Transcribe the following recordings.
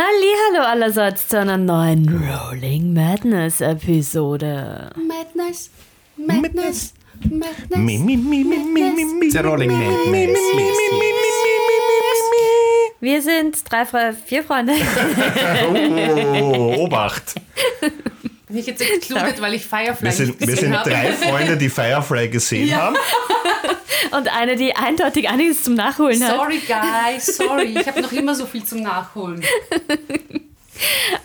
Hallo allerseits zu einer neuen Rolling Madness Episode. Madness, Madness, Madness. Mi, mi, mi, mi, mi, mi, mi. A rolling madness. Wir sind drei, Fre vier Freunde. Oh, Obacht. Bin ich jetzt excluded, weil ich Firefly Wir sind, nicht wir gesehen sind habe? drei Freunde, die Firefly gesehen haben. Und eine, die eindeutig einiges zum Nachholen hat. Sorry, guys, sorry. Ich habe noch immer so viel zum Nachholen.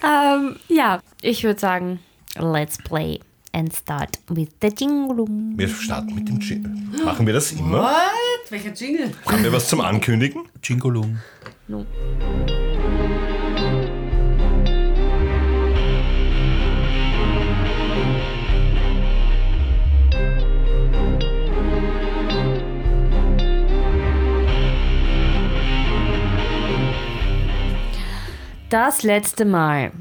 Ähm, ja, ich würde sagen, let's play and start with the jingle. Wir starten mit dem Jingle. Machen wir das immer? What? Welcher Jingle? Haben wir was zum Ankündigen? Jingolum. Das letzte Mal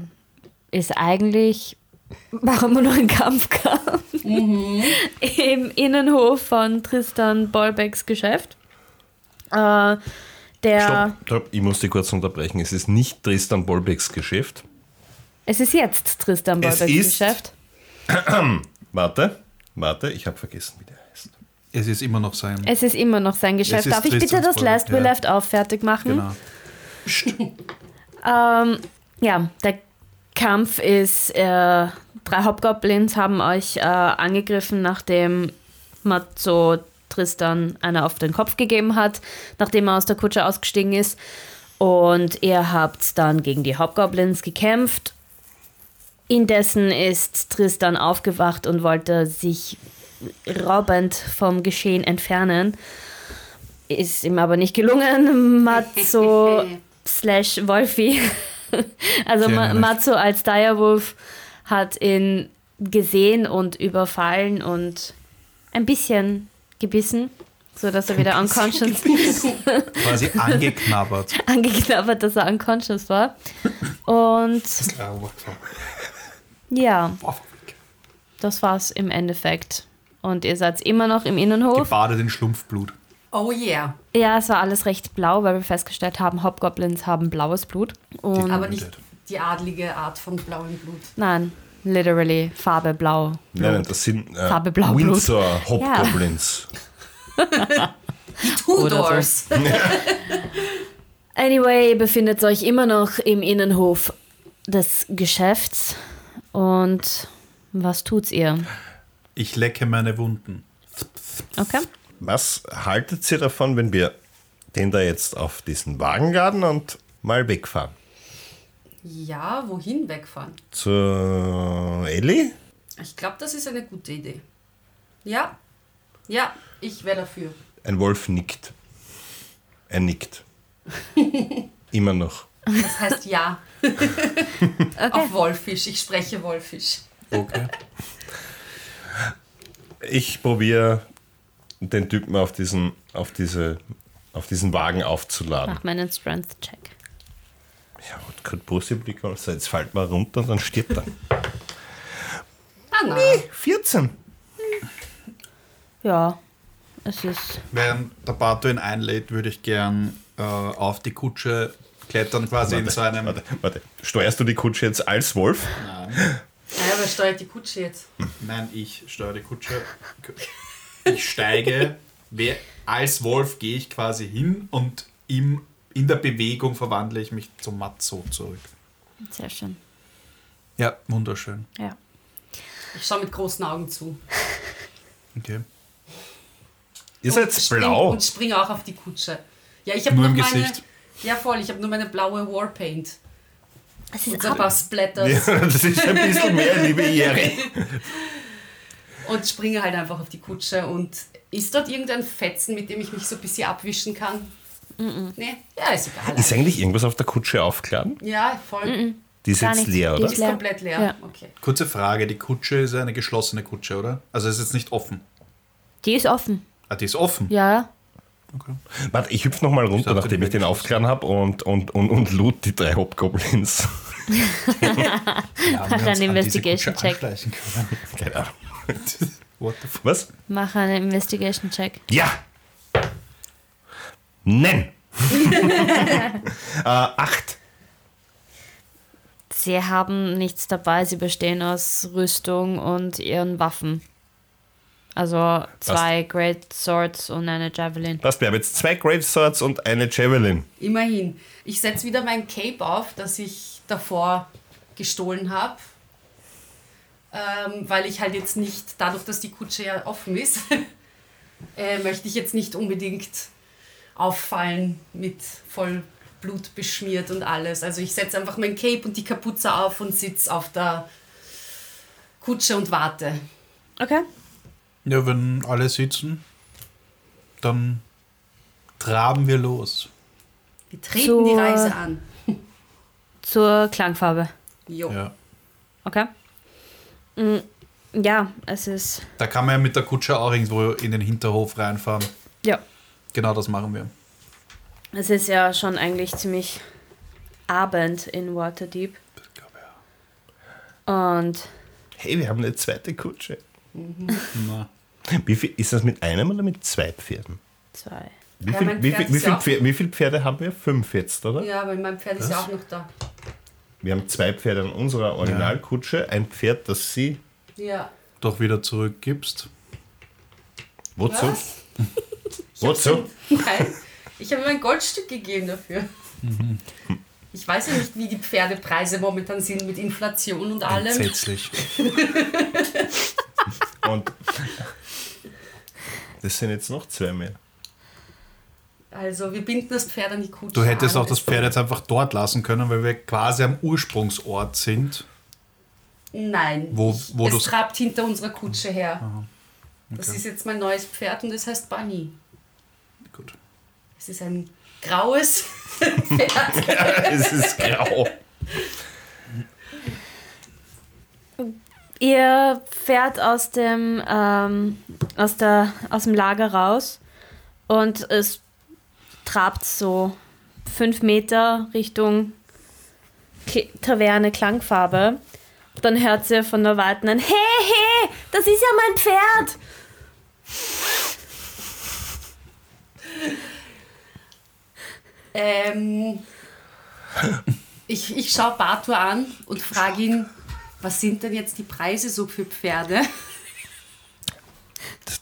ist eigentlich, warum nur noch ein Kampf kam, im Innenhof von Tristan Bolbecks Geschäft. Äh, der, Stopp, stopp, ich muss dich kurz unterbrechen. Es ist nicht Tristan Bolbecks Geschäft. es ist jetzt Tristan Bolbecks ist- Geschäft. Warte, warte, ich habe vergessen, wie der heißt. Es ist immer noch sein. Es ist immer noch sein Geschäft. Darf ich bitte das Last We ja. Left Off fertig machen? Genau. Ähm, ja, der Kampf ist, äh, drei Hobgoblins haben euch äh, angegriffen, nachdem Matzo Tristan einer auf den Kopf gegeben hat, nachdem er aus der Kutsche ausgestiegen ist. Und ihr habt dann gegen die Hobgoblins gekämpft. Indessen ist Tristan aufgewacht und wollte sich raubend vom Geschehen entfernen. Ist ihm aber nicht gelungen. Matzo slash Wolfi, also Ma. Matzo als Direwolf hat ihn gesehen und überfallen und ein bisschen gebissen, sodass er wieder unconscious Quasi angeknabbert. angeknabbert, dass er unconscious war. Und ja, das war's im Endeffekt. Und ihr seid immer noch im Innenhof. Gebadet in Schlumpfblut. Oh yeah. Ja, es war alles recht blau, weil wir festgestellt haben, Hobgoblins haben blaues Blut. Und Aber nicht die adlige Art von blauem Blut. nein, literally Farbe blau. Nein, nein, das sind äh, Farbe Blau Blut. Windsor Hobgoblins. Tudors. Anyway, ihr befindet euch immer noch im Innenhof des Geschäfts. Und was tut's ihr? Ich lecke meine Wunden. Okay. Was haltet ihr davon, wenn wir den da jetzt auf diesen Wagen laden und mal wegfahren? Ja, wohin wegfahren? Zur Ellie? Ich glaube, das ist eine gute Idee. Ja, ja, ich wäre dafür. Ein Wolf nickt. Er nickt. Immer noch. Das heißt ja. Auf Wolfisch. Ich spreche Wolfisch. Okay. Ich probiere den Typen auf diesen, auf diese, auf diesen Wagen aufzuladen. Mach meinen Strength-Check. Ja, und gerade Brustblick, also jetzt fällt mal runter und dann stirbt er. Ah, nein. 14. Ja, es ist. Während der Bato ihn einlädt, würde ich gern äh, auf die Kutsche klettern, quasi in so einem. Warte, warte. Steuerst du die Kutsche jetzt als Wolf? Nein, Naja, wer steuert die Kutsche jetzt? nein, ich steuere die Kutsche. Ich steige, wer, als Wolf gehe ich quasi hin und im, in der Bewegung verwandle ich mich zum Matzo zurück. Sehr schön. Ja, wunderschön. Ja. Ich schaue mit großen Augen zu. Okay. Ihr seid Und spring- blau. Und springe auch auf die Kutsche. Ja, ich habe Nur nur im meine. Gesicht. Ja, voll. Ich habe nur meine blaue Warpaint. Es Und ist so ein paar Splatters. Ja, das ist ein bisschen mehr, liebe Jerry. Und springe halt einfach auf die Kutsche. Und ist dort irgendein Fetzen, mit dem ich mich so ein bisschen abwischen kann? Nee? Ja, ist egal. Ist eigentlich irgendwas auf der Kutsche aufgeladen? ja, voll. Die ist Gar jetzt nichts. leer, Die oder? ist Ist komplett leer. Ja. Okay. Kurze Frage: Die Kutsche ist eine geschlossene Kutsche, oder? Also ist jetzt nicht offen. Die ist offen. Ah, die ist offen. Ja. Okay. Warte, ich hüpfe nochmal runter, dachte, nachdem die ich den aufgeladen habe und, und, und, und loot die drei Hobgoblins. Ja, Mach einen Investigation-Check. Keine Ahnung. What the fuck? Was? Mach einen Investigation-Check. Ja! Nein! äh, acht. Sie haben nichts dabei. Sie bestehen aus Rüstung und ihren Waffen. Also zwei Great Swords und eine Javelin. Passt, wir haben jetzt zwei Great Swords und eine Javelin. Immerhin. Ich setze wieder mein Cape auf, das ich davor gestohlen habe. Ähm, weil ich halt jetzt nicht, dadurch, dass die Kutsche ja offen ist, äh, möchte ich jetzt nicht unbedingt auffallen mit voll Blut beschmiert und alles. Also ich setze einfach mein Cape und die Kapuze auf und sitze auf der Kutsche und warte. Okay. Ja, wenn alle sitzen, dann traben wir los. Wir treten Zur- die Reise an. Zur Klangfarbe. Jo. Ja. Okay. Mm, Ja, es ist. Da kann man ja mit der Kutsche auch irgendwo in den Hinterhof reinfahren. Ja. Genau das machen wir. Es ist ja schon eigentlich ziemlich Abend in Waterdeep. Ich glaube, ja. Und Hey, wir haben eine zweite Kutsche. Na. Wie viel, ist das mit einem oder mit zwei Pferden? zwei. Wie, Ja, viel, wie, viel, wie, viel ja Pferde, wie viele Pferde haben wir? Fünf jetzt, oder? Ja, aber mein Pferd ist ja auch noch da. Wir haben zwei Pferde an unserer Originalkutsche. Ein Pferd, das sie. Ja. Doch wieder zurückgibst. Wozu? Was? Wozu? Nein, ich habe ihm ein Goldstück gegeben dafür. Ich weiß ja nicht, wie die Pferdepreise momentan sind mit Inflation und allem. Entsetzlich. Und das sind jetzt noch zwei mehr. Also wir binden das Pferd an die Kutsche. Du hättest an. auch das Pferd jetzt einfach dort lassen können, weil wir quasi am Ursprungsort sind. Nein, Wo- wo es trabt hinter unserer Kutsche her. Das ist jetzt mein neues Pferd und es heißt Bunny. Gut. Es ist ein graues Pferd. es ist grau. Ihr fährt aus dem, ähm, aus, der, aus dem Lager raus und es trabt so fünf Meter Richtung K Taverne Klangfarbe. Dann hört sie von der Weiten ein Hey, hey, das ist ja mein Pferd. Ähm, ich ich schaue Bartur an und frage ihn, was sind denn jetzt die Preise so für Pferde?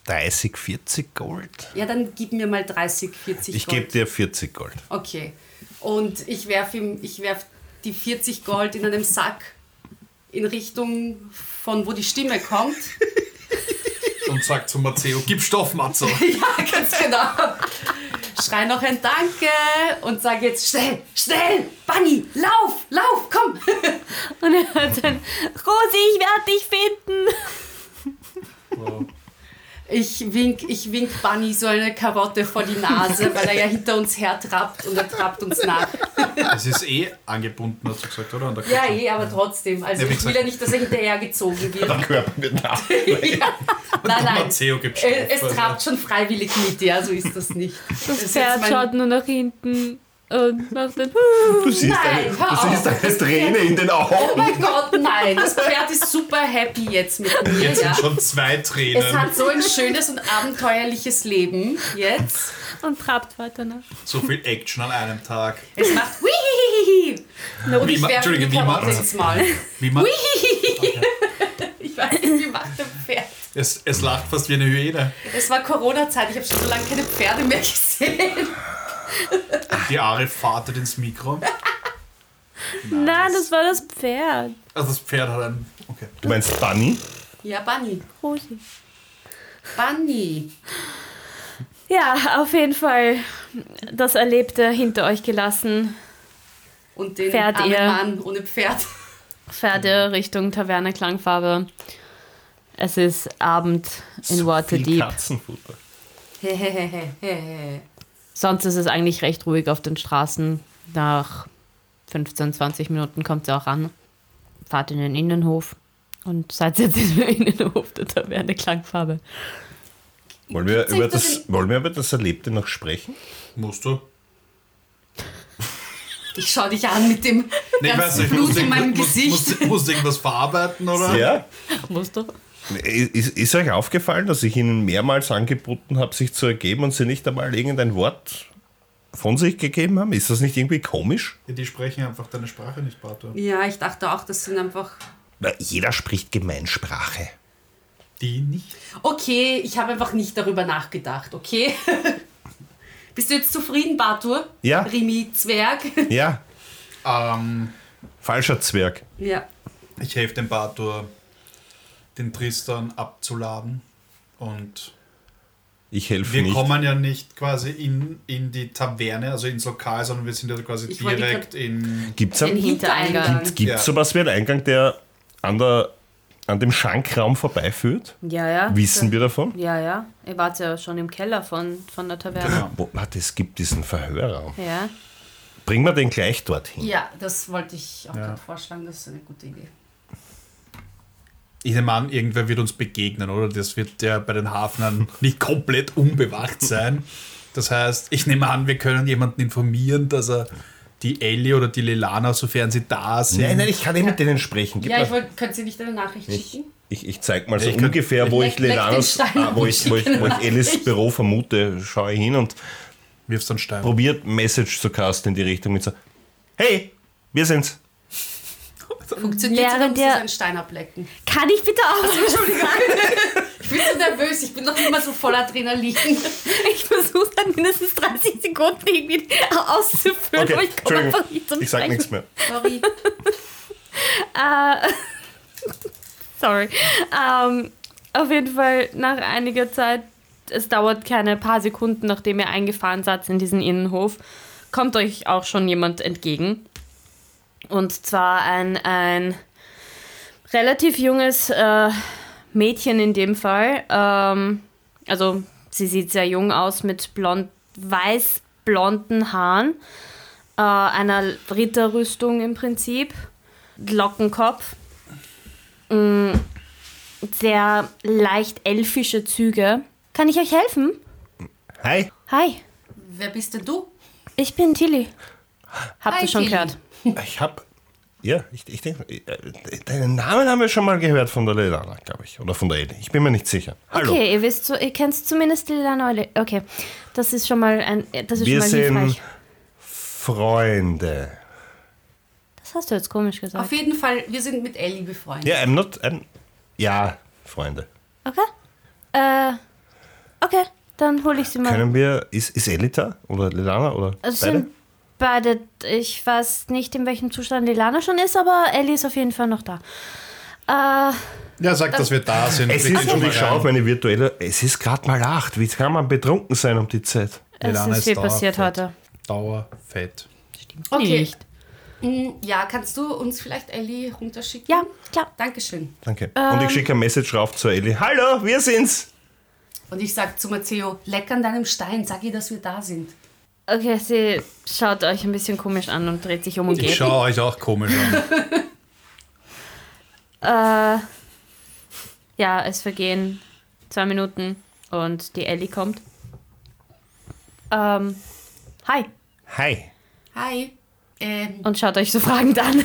30, 40 Gold. Ja, dann gib mir mal 30, 40 Ich Gold. gebe dir 40 Gold. Okay. Und ich werfe ihm, ich werf die 40 Gold in einem Sack in Richtung von wo die Stimme kommt. Und sagt zu Matteo, gib Stoff, Matzo. ja, ganz genau. Schrei noch ein Danke und sag jetzt schnell, schnell, Bunny, lauf, lauf, komm. Und er hört dann Rosi, ich werde dich finden. Ich wink, ich wink Bunny so eine Karotte vor die Nase, weil er ja hinter uns her trappt und er trappt uns nach. Es ist eh angebunden, hast du gesagt, oder? An der Ja, eh, aber trotzdem. Also Ja, ich will gesagt- ja nicht, dass er hinterhergezogen wird. Der Körper wird nach. ja. Nein, nein. Gibt Äh. Es also. trabt schon freiwillig mit, ja, so ist das nicht. Das Pferd schaut nur nach hinten und macht dann Du siehst, Nein, eine, du siehst eine Träne in den Oh Augen. mein Gott, nein. Das Pferd ist super happy jetzt mit mir. Jetzt Ja. sind schon zwei Tränen. Es hat so ein schönes und abenteuerliches Leben jetzt. und trabt weiter nach. So viel Action an einem Tag. Es macht Wihihihi. Und Wie ich ma- Entschuldige, wie macht's? ins Maul. Wie man, Ich weiß nicht, wie macht der Pferd. es, es lacht fast wie eine Hyäne. Es war Corona-Zeit, ich habe schon so lange keine Pferde mehr gesehen. Die Ari fahrtet ins Mikro. Nein, das war das Pferd. Also das Pferd hat ein... Okay. Du meinst Bunny? Ja, Bunny. Rosi. Bunny. Ja, auf jeden Fall das Erlebte hinter euch gelassen. Und den Pferd armen ihr. Mann ohne Pferd. Pferde Richtung Taverne Klangfarbe. Es ist Abend in So viel Waterdeep. Katzenfutter. Hehehehe. Sonst ist es eigentlich recht ruhig auf den Straßen. Nach 15, 20 Minuten kommt sie auch an. Fahrt in den Innenhof und seid jetzt im Innenhof der Taverne Klangfarbe. Wollen wir, über das wollen wir über das Erlebte noch sprechen? Musst du? Ich schau dich an mit dem Nee, ich weiß ganzen nicht, Blut in meinem irgend- musst- Gesicht. Musst, musst irgendwas verarbeiten, oder? Ja. Musst du? Ist, ist euch aufgefallen, dass ich Ihnen mehrmals angeboten habe, sich zu ergeben und Sie nicht einmal irgendein Wort von sich gegeben haben? Ist das nicht irgendwie komisch? Ja, die sprechen einfach deine Sprache nicht, Bato. Ja, ich dachte auch, das sind einfach. Na, jeder spricht Gemeinsprache. Die nicht. Okay, ich habe einfach nicht darüber nachgedacht, okay? Bist du jetzt zufrieden, Bartur? Ja. Rimi Zwerg? Ja, Ähm, falscher Zwerg. ja. ich helfe dem Bator, den Tristan abzuladen. Und Ich helfe wir nicht. kommen ja nicht quasi in, in die Taverne, also ins Lokal, sondern wir sind ja quasi Ich direkt in. Gibt es Den Hintereingang. gibt's Ja. sowas wie einen Eingang, der an, der, an dem Schankraum vorbeiführt? Ja, ja. Wissen wir davon? Ja, ja. Ihr wart ja schon im Keller von, von der Taverne. Genau. Es gibt diesen Verhörraum. Ja. Bringen wir den gleich dorthin. Ja, das wollte ich auch Ja. gerade vorschlagen, das ist eine gute Idee. Ich nehme an, irgendwer wird uns begegnen, oder? Das wird ja bei den Hafnern nicht komplett unbewacht sein. Das heißt, ich nehme an, wir können jemanden informieren, dass er die Ellie oder die Lelana, sofern sie da sind. Nein, nein, ich kann nicht mit denen sprechen. Gib Ja, ich wollte, könnt ihr nicht eine Nachricht Ich, schicken? ich, ich zeig mal so ich kann- ungefähr, wo ich Lelanas, ah, wo ich, wo ich, wo ich. Elis Büro vermute, schaue ich hin und Wirfst einen Stein. probiert Message zu casten in die Richtung mit so, hey, wir sind's. Funktioniert oder Während muss ich der- einen Stein ablecken? Kann ich bitte auch? Entschuldigung. ich bin so nervös, ich bin noch immer so voll Adrenalin. Ich versuche dann mindestens 30 Sekunden irgendwie auszufüllen, aber ich komme einfach nicht zum ich sag nichts mehr. Sorry. Äh, sorry. Ähm, auf jeden Fall nach einiger Zeit, es dauert keine paar Sekunden, nachdem ihr eingefahren seid in diesen Innenhof, kommt euch auch schon jemand entgegen. Und zwar ein, ein relativ junges äh, Mädchen in dem Fall. Ähm, also sie sieht sehr jung aus mit blond, weiß-blonden Haaren, äh, einer Ritterrüstung im Prinzip. Lockenkopf, mh, sehr leicht elfische Züge. Kann ich euch helfen? Hi, Hi, Wer bist denn du? ich bin Tilly. Habt Hi, ihr schon Tilly. gehört? Ich hab, ja, ich, ich denke, deinen Namen haben wir schon mal gehört von der Lelana, glaube ich, oder von der Eli. Ich bin mir nicht sicher. Hallo. Okay, ihr wisst so, ihr kennt zumindest die Neule. Okay, das ist schon mal ein, das ist Wir schon mal sind hilfreich. Freunde. Das hast du jetzt komisch gesagt. Auf jeden Fall, wir sind mit Ellie befreundet. Ja, I'm not, I'm, ja, Freunde. Okay. Äh, okay, dann hole ich sie mal. Können wir, ist, ist Eli da? Oder Lelana? Oder Es beide? sind beide, ich weiß nicht, in welchem Zustand Lilana schon ist, aber Ellie ist auf jeden Fall noch da. Äh, Ja, sag, dass wir da sind. Es ist, und ich schaue auf meine virtuelle, es ist gerade mal acht. Wie kann man betrunken sein um die Zeit? es Lilana ist viel ist passiert dauerfett. heute. Dauerfett. Okay. Nicht. Mm, Ja, kannst du uns vielleicht Ellie runterschicken? Ja, klar. Dankeschön. Danke. und ich schicke ein Message rauf zu Eli. Hallo, wir sind's. Und ich sag zu Matteo, leck an deinem Stein, sag ihr, dass wir da sind. Okay, sie schaut euch ein bisschen komisch an und dreht sich um und Ich geht. schaue euch auch komisch an. Äh, ja, es vergehen zwei Minuten und die Ellie kommt. Ähm, hi. Hi. Hi. Ähm, Und schaut euch so fragend an.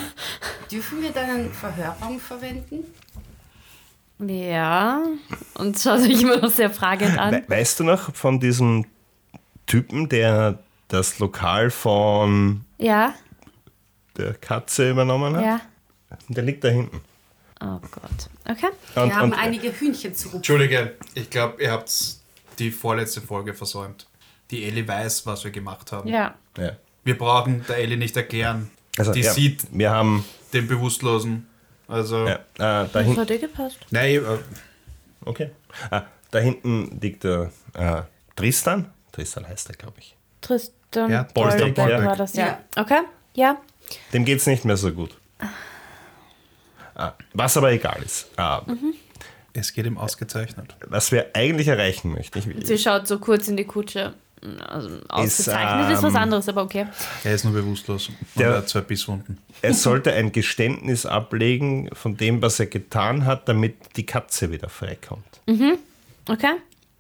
dürfen wir deinen Verhörraum verwenden? Ja. Und schaut euch immer noch sehr fragend an. We weißt du noch von diesem Typen, der das Lokal von Ja, der Katze übernommen hat? ja. Der liegt da hinten. Oh Gott. Okay. Und, Wir haben und, einige Hühnchen zu rupfen. Entschuldige, ich glaube, ihr habt die vorletzte Folge versäumt. Die Ellie weiß, was wir gemacht haben. Ja. ja. Wir brauchen der Ellie nicht erklären. Also, die ja, sieht wir haben, den Bewusstlosen. Also, ja, äh, da Das hinten, hat dir gepasst. nein, äh, okay. Ah, da hinten liegt der äh, Tristan. Tristan heißt er, glaube ich. Tristan Ja, Bolbeck, Bolbeck war das, ja. Ja. Okay, ja. Dem geht's nicht mehr so gut. Ah, was aber egal ist. Ah, es geht ihm ausgezeichnet. Was wir eigentlich erreichen möchten. Ich, Sie schaut so kurz in die Kutsche. Also ausgezeichnet ist, ähm, was anderes, aber okay. Er ist nur bewusstlos und Der- er hat zwei Bisswunden. er sollte ein Geständnis ablegen von dem, was er getan hat, damit die Katze wieder freikommt. Okay,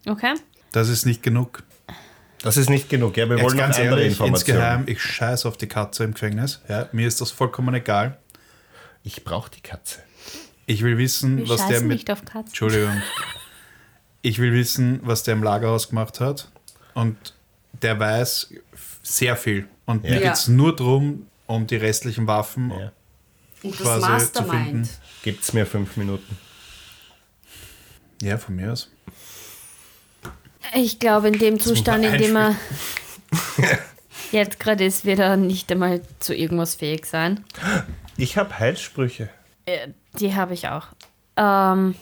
okay. Das ist nicht genug. Das ist nicht genug. Ja, wir Jetzt wollen noch ganz andere ehrlich, Informationen. insgeheim, ich scheiß auf die Katze im Gefängnis. Ja, mir ist das vollkommen egal. Ich brauche die Katze. Ich will wissen, Wir was der mit. nicht auf Katzen. Entschuldigung. Ich will wissen, was der im Lagerhaus gemacht hat. Und der weiß Sehr viel. Und mir Ja. geht es nur darum, um die restlichen Waffen. Ja. Und das quasi zu Mastermind. finden. Gibt's mir fünf Minuten? Ja, von mir aus. Ich glaube, in dem Zustand, in dem er jetzt gerade ist, wird er nicht einmal zu irgendwas fähig sein. Ich habe Heilsprüche. Äh, die habe ich auch. Ähm,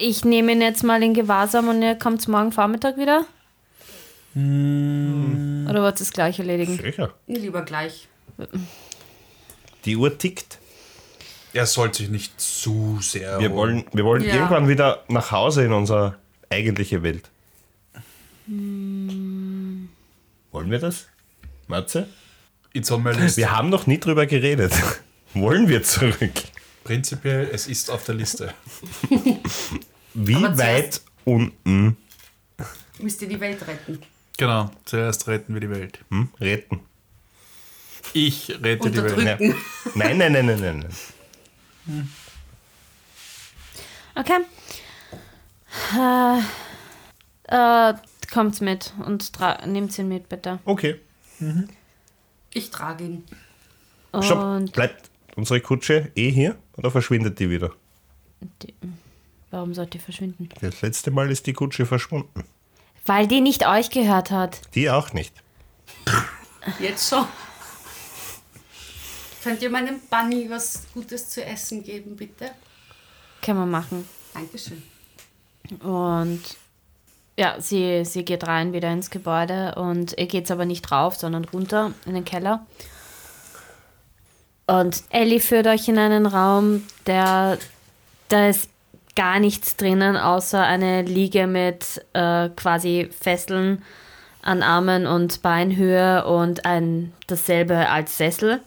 ich nehme ihn jetzt mal in Gewahrsam und er kommt morgen Vormittag wieder. Oder wollt ihr es gleich erledigen? Sicher. Lieber gleich. Die Uhr tickt. Er sollte sich nicht zu sehr. Wir wollen, wir wollen Ja. irgendwann wieder nach Hause in unsere eigentliche Welt. Wollen wir das? Matze? It's on my list. Wir haben noch nie drüber geredet. wollen wir zurück? Prinzipiell, es ist auf der Liste. Wie Aber weit unten Müsst ihr die Welt retten. Genau, zuerst retten wir die Welt. hm, retten? Ich rette die Welt. Nein, nein, nein, nein, nein. nein. Okay. Äh, äh, kommt mit und nehmt ihn mit, bitte. Okay. Ich trage ihn. Stopp. Und Bleibt unsere Kutsche eh hier oder verschwindet die wieder? die, warum sollte die verschwinden? Das letzte Mal ist die Kutsche verschwunden. Weil die nicht euch gehört hat. Die auch nicht. Jetzt schon. Könnt ihr meinem Bunny was Gutes zu essen geben, bitte? Können wir machen. Dankeschön. Und ja, sie, sie geht rein wieder ins Gebäude und ihr geht's aber nicht rauf, sondern runter in den Keller. Und Ellie führt euch in einen Raum, der da ist gar nichts drinnen, außer eine Liege mit äh, quasi Fesseln an Armen und Beinhöhe und ein dasselbe als Sessel.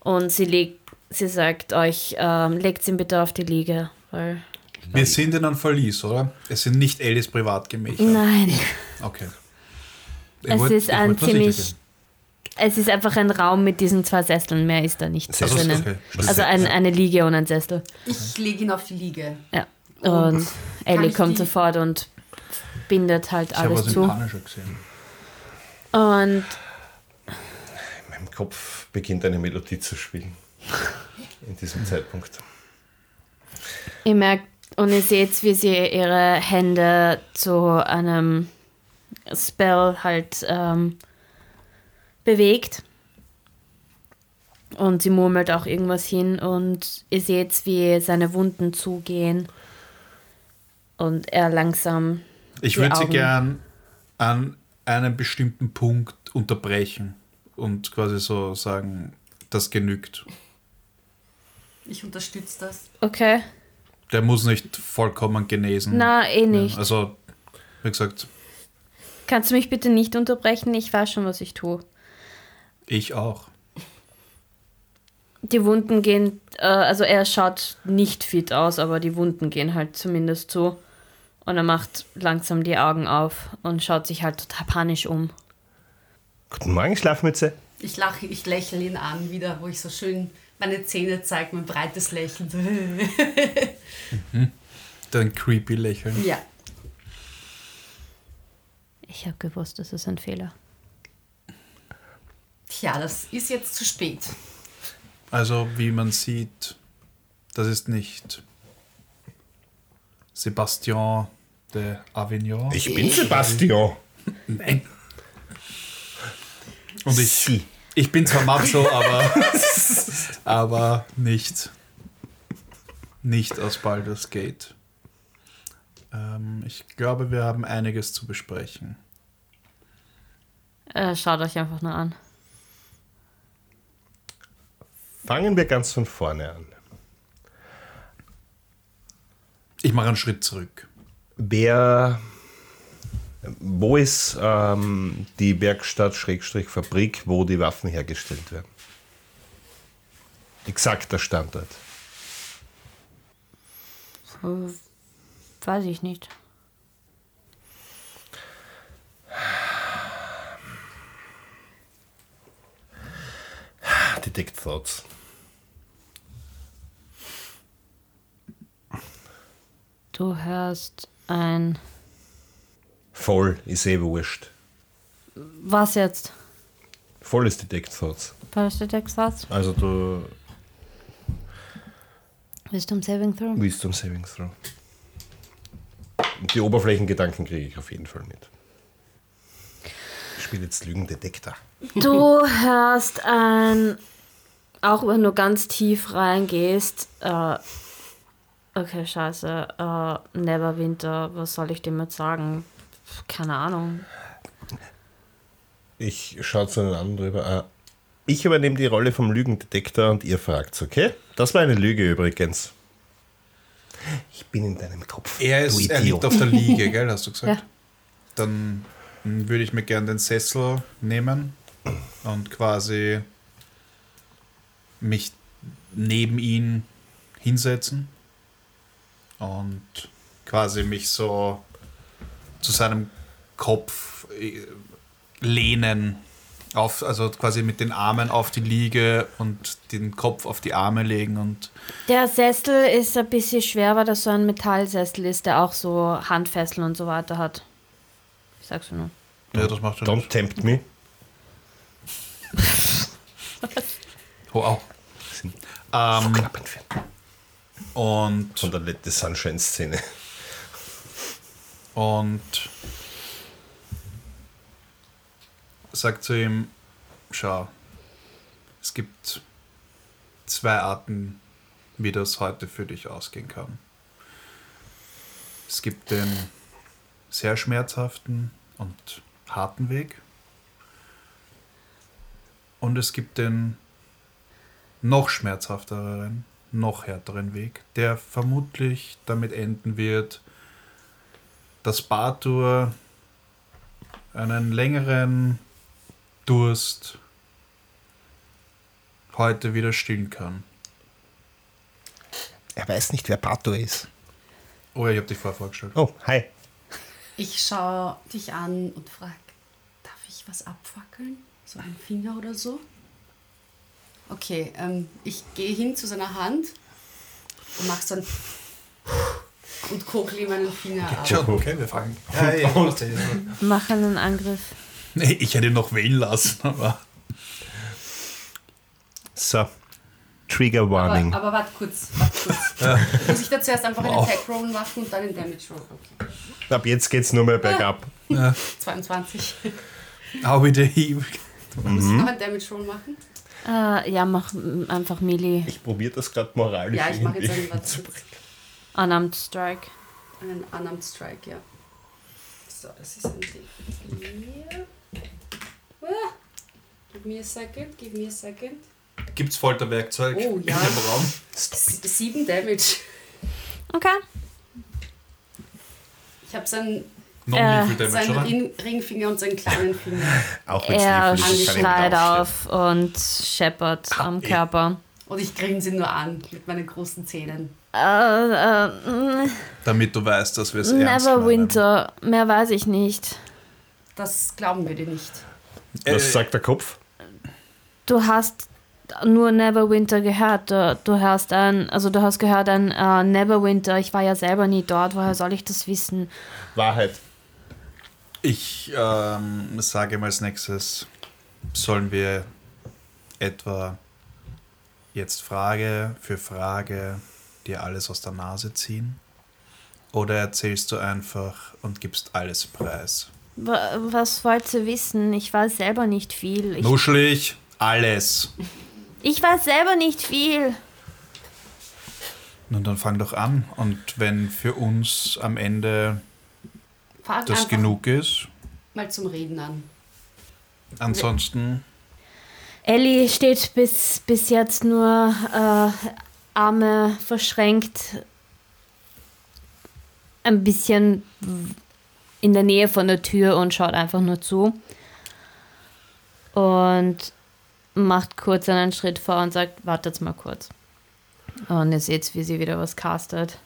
Und sie legt, sie sagt euch, ähm, legt ihn bitte auf die Liege, weil Wir sind in einem Verlies, oder? Es sind nicht Ellis Privatgemächer. nein. Okay. Ich Es wollt- ist ein ziemlich-. Es ist einfach ein Raum mit diesen zwei Sesseln, mehr ist da nicht Sessel, drinnen. okay. Also ein, eine Liege und ein Sessel. Ich lege ihn auf die Liege. Ja. Und Ellie ich kommt sofort und bindet halt Ich habe alles zu. Und In meinem Kopf beginnt eine Melodie zu spielen. In diesem Zeitpunkt. ihr merkt und ihr seht, wie sie ihre Hände zu einem Spell halt ähm, bewegt. Und sie murmelt auch irgendwas hin und ihr seht, wie seine Wunden zugehen. Und er langsam Ich würde sie gern an einem bestimmten Punkt unterbrechen und quasi so sagen, das genügt. Ich unterstütze das. Okay. Der muss nicht vollkommen genesen. Na, eh nicht. Also, wie gesagt, Kannst du mich bitte nicht unterbrechen? Ich weiß schon, was ich tue. ich auch. Die Wunden gehen, äh, also er schaut nicht fit aus, aber die Wunden gehen halt zumindest zu. Und er macht langsam die Augen auf und schaut sich halt total panisch um. Guten Morgen, Schlafmütze. Ich lache, ich lächle ihn an wieder, wo ich so schön meine Zähne zeige, mein breites Lächeln. Dein creepy Lächeln. ja. Ich habe gewusst, das ist ein Fehler. Tja, das ist jetzt zu spät. Also, wie man sieht, das ist nicht Sebastian de Avignon. Ich bin Sebastian. Nein. Und ich, Sie. Ich bin zwar Macho, aber, aber nicht, nicht aus Baldur's Gate. Ähm, ich glaube, wir haben einiges zu besprechen. Er schaut euch einfach nur an. Fangen wir ganz von vorne an. Ich mache einen Schritt zurück. Wer. Wo ist ähm, die Werkstatt Schrägstrich Fabrik, wo die Waffen hergestellt werden? Exakter Standort. Weiß ich nicht. Detect Thoughts. Du hörst ein. Voll, ist eh wurscht. Was jetzt? Volles Detect Thoughts. Was steht der Satz? Also du Wisdom Saving Throw? Wisdom Saving Throw. Die Oberflächengedanken kriege ich auf jeden Fall mit. Ich spiele jetzt Lügendetektor. Du hörst ein, auch wenn du ganz tief reingehst, äh, okay, scheiße, äh, Neverwinter, was soll ich dem jetzt sagen? Keine Ahnung. Ich schaue zu den anderen drüber. Ah, Ich übernehme die Rolle vom Lügendetektor und ihr fragt's, okay? Das war eine Lüge übrigens. Ich bin in deinem Kopf. Er, ist, er liegt auf der Liege, gell, hast du gesagt? Ja. Dann würde ich mir gern den Sessel nehmen und quasi mich neben ihn hinsetzen und quasi mich so zu seinem Kopf äh, lehnen. Auf, also quasi mit den Armen auf die Liege und den Kopf auf die Arme legen und Der Sessel ist ein bisschen schwer, weil das so ein Metallsessel ist, der auch so Handfesseln und so weiter hat. Ich sag's nur. ja, das macht schon Don't tempt me. Wow. So Ähm, knapp entfernt. und Von der Let the Sunshine-Szene. Und sagt zu ihm, schau, es gibt zwei Arten, wie das heute für dich ausgehen kann. Es gibt den sehr schmerzhaften und harten Weg und es gibt den noch schmerzhafteren, noch härteren Weg, der vermutlich damit enden wird, dass Bartur einen längeren Durst heute wieder stillen kann. Er weiß nicht, wer Pato ist. Oh, ich habe dich vorher vorgestellt. Oh, hi. Ich schaue dich an und frage, darf ich was abfackeln? So einen Finger oder so? Okay, ähm, ich gehe hin zu seiner Hand und mach so ein und kokle ihm meinen Finger ab. Schon, okay, wir fangen. Ja, ja, Mach einen Angriff. nee, ich hätte ihn noch wählen lassen, aber. So. Trigger Warning. Aber, aber warte kurz, warte kurz. Muss ich da zuerst einfach einen Wow. Attack Roll machen und dann einen Damage Roll? Okay. Ab jetzt geht's nur mehr bergab. Ja. 22. Auch wieder Hieb. Muss ich noch einen Damage Roll machen? Äh, ja, mach einfach Melee. Ich probiere das gerade moralisch Ja, ich mache jetzt einen, warte Unarmed Strike. einen Unarmed Strike, ja. So, das ist ein D4. Ah, Give me a second, give me a second. Gibt's Folterwerkzeug Oh, in ja. dem Raum? Sieben Damage. Okay. Ich habe seinen, Äh, seinen Ringfinger und seinen kleinen Finger. Auch Er schreit wieder auf und scheppert am eh. Körper. Und ich grinse ihn nur an mit meinen großen Zähnen. Äh, äh, Damit du weißt, dass wir es ernst meinen. Neverwinter. Mehr weiß ich nicht. Das glauben wir dir nicht. Was Äh, sagt der Kopf? Du hast nur Neverwinter gehört. Du, du hörst ein, also du hast gehört ein äh, Neverwinter. Ich war ja selber nie dort. Woher soll ich das wissen? Wahrheit. Ich ähm, sage mal als nächstes, sollen wir etwa jetzt Frage für Frage dir alles aus der Nase ziehen? Oder erzählst du einfach und gibst alles preis? Wa- Was wollt ihr wissen? Ich weiß selber nicht viel. Ich, Nuschelig, alles. ich weiß selber nicht viel. Nun dann fang doch an. Und wenn für uns am Ende Fang das einfach genug ist, mal zum Reden an. ansonsten Ellie steht bis, bis jetzt nur äh, Arme verschränkt, ein bisschen in der Nähe von der Tür und schaut einfach nur zu. Und macht kurz einen Schritt vor und sagt, wartet mal kurz. Und ihr seht, wie sie wieder was castet.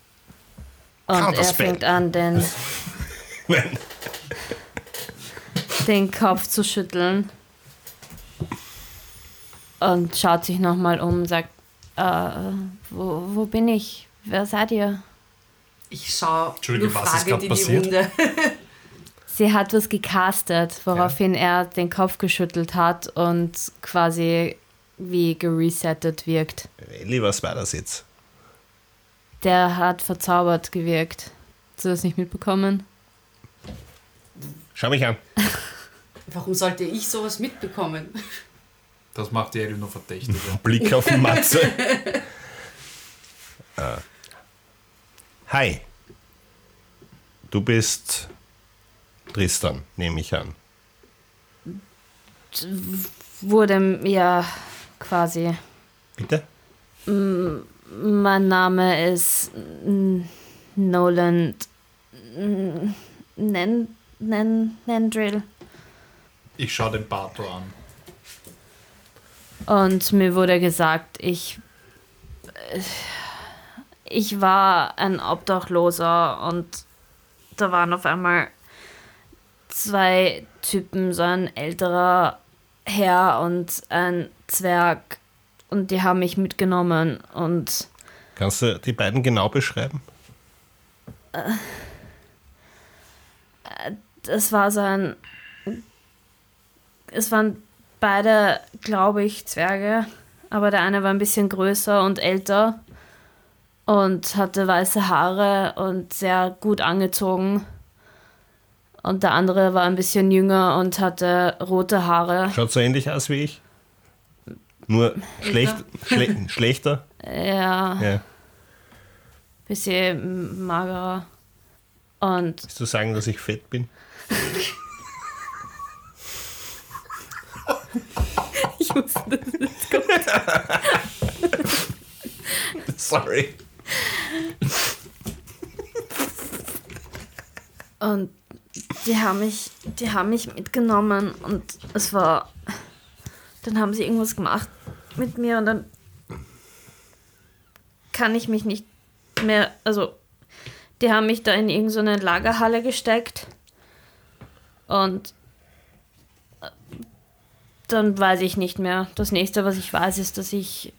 Und er fängt an, den, den Kopf zu schütteln und schaut sich nochmal um und sagt, äh, wo, wo bin ich? Wer seid ihr? Ich schaue Entschuldige, nur was ist fragend in die passiert? Runde. sie hat was gecastet, woraufhin er den Kopf geschüttelt hat und quasi wie geresettet wirkt. Ellie, was war das jetzt? Der hat verzaubert gewirkt. Hast du das nicht mitbekommen? Schau mich an. Warum sollte ich sowas mitbekommen? Das macht die Ellie nur verdächtiger. Blick auf Matze. äh. Hi. Du bist Tristan, nehme ich an. Wurde mir quasi. Bitte? Mein Name ist N- Noland N- Nen, Nen, Nendrill. Ich schaue den Bato an. Und mir wurde gesagt, ich. äh, Ich war ein Obdachloser und da waren auf einmal zwei Typen, so ein älterer Herr und ein Zwerg. Und die haben mich mitgenommen und Kannst du die beiden genau beschreiben? es war so ein. Es waren beide, glaube ich, Zwerge, aber der eine war ein bisschen größer und älter und hatte weiße Haare und sehr gut angezogen. Und der andere war ein bisschen jünger und hatte rote Haare. Schaut so ähnlich aus wie ich. Nur schlecht, schle schlechter. Ja, Ja. bisschen magerer. Und Willst du sagen, dass ich fett bin? ich wusste das Sorry. Und die haben mich, die haben mich mitgenommen und es war, dann haben sie irgendwas gemacht mit mir und dann kann ich mich nicht mehr, also die haben mich da in irgendeine Lagerhalle gesteckt und dann weiß ich nicht mehr. Das nächste, was ich weiß, ist, dass ich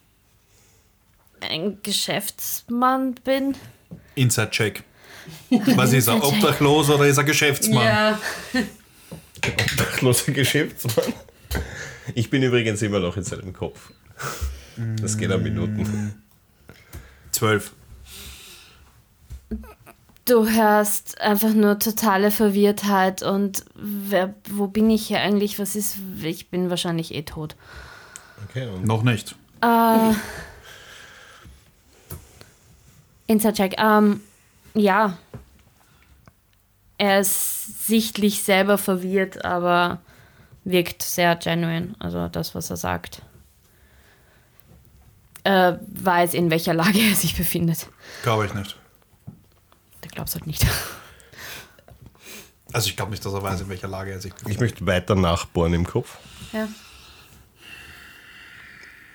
ein Geschäftsmann bin. Inside-Check. Was ist er? Obdachlos oder ist er Geschäftsmann? Ja, Obdachloser Geschäftsmann. Ich bin übrigens immer noch in seinem Kopf. Das geht an Minuten. Zwölf. Du hörst einfach nur totale Verwirrtheit und wer, wo bin ich hier eigentlich? Was ist? Ich bin wahrscheinlich eh tot. Okay, und Noch nicht. Äh, Inside-Check. Ähm, ja. Er ist sichtlich selber verwirrt, aber wirkt sehr genuine. Also das, was er sagt. Äh, weiß, in welcher Lage er sich befindet. Glaube ich nicht. Der glaubst halt nicht. Also ich glaube nicht, dass er weiß, in welcher Lage er sich befindet. ich möchte weiter nachbohren im Kopf. ja.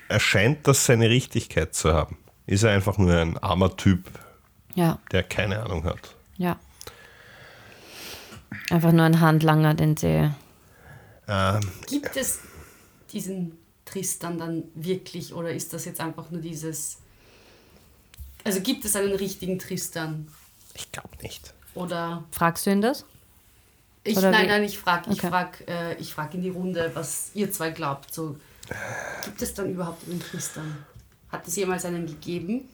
Erscheint das seine Richtigkeit zu haben? Ist er einfach nur ein armer Typ, Ja. der keine Ahnung hat? Ja. Einfach nur ein Handlanger, den sie. Ähm, gibt es diesen Tristan dann wirklich oder ist das jetzt einfach nur dieses. Also gibt es einen richtigen Tristan? Ich glaube nicht. Oder. Fragst du ihn das? Ich, Oder nein, wie? nein, ich frage ich Okay. frag, äh, ich frag in die Runde, was ihr zwei glaubt. So, gibt es dann überhaupt einen Tristan? Hat es jemals einen gegeben?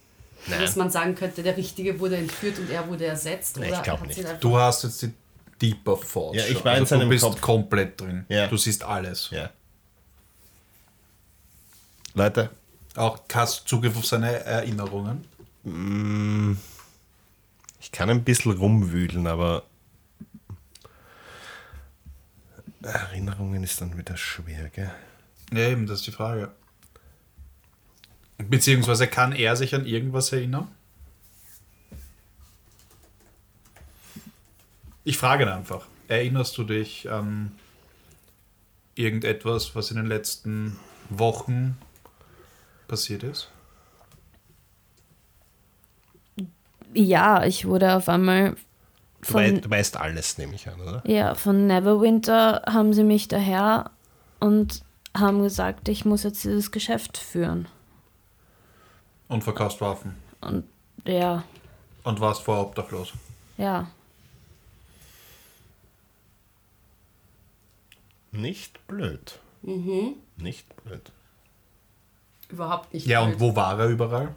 Nein. Dass man sagen könnte, der Richtige wurde entführt und er wurde ersetzt? Nein, ich oder glaub hat sie nicht. Du hast jetzt die Deeper Thoughts. Ja, ich war in also seinem Du bist Kopf. komplett drin. Ja. Du siehst alles. Ja. Leute, Auch hast Zugriff auf seine Erinnerungen. Ich kann ein bisschen rumwühlen, aber Erinnerungen ist dann wieder schwer, gell? Ja, eben, das ist die Frage. Beziehungsweise kann er sich an irgendwas erinnern? Ich frage ihn einfach. Erinnerst du dich an irgendetwas, was in den letzten Wochen passiert ist? Ja, ich wurde auf einmal Du, wei von, du weißt alles, nehme ich an, oder? ja, von Neverwinter haben sie mich daher und haben gesagt, ich muss jetzt dieses Geschäft führen. Und verkaufst Waffen. Und ja, Und warst vorher obdachlos. ja. Nicht blöd. Nicht blöd. Überhaupt nicht. Ja, blöd. und wo war er überall?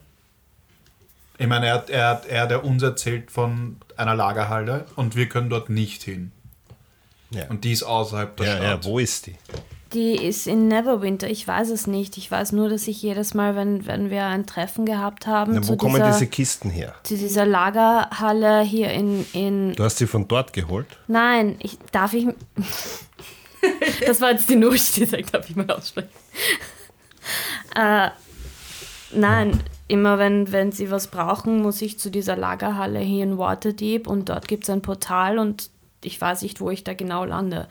Ich meine, er, hat- er, hat- er hat ja uns erzählt von einer Lagerhalle und wir können dort nicht hin. Ja, Und die ist außerhalb der ja, ja Stadt. wo ist die? Die ist in Neverwinter. Ich weiß es nicht. Ich weiß nur, dass ich jedes Mal, wenn, wenn wir ein Treffen gehabt haben, Na, wo zu, kommen dieser, diese Kisten her? zu dieser Lagerhalle hier in, in Du hast sie von dort geholt? Nein, ich, darf ich. das war jetzt die Nusch, die sagt, darf ich mal aussprechen. äh, nein, immer wenn, wenn sie was brauchen, muss ich zu dieser Lagerhalle hier in Waterdeep und dort gibt es ein Portal und ich weiß nicht, wo ich da genau lande.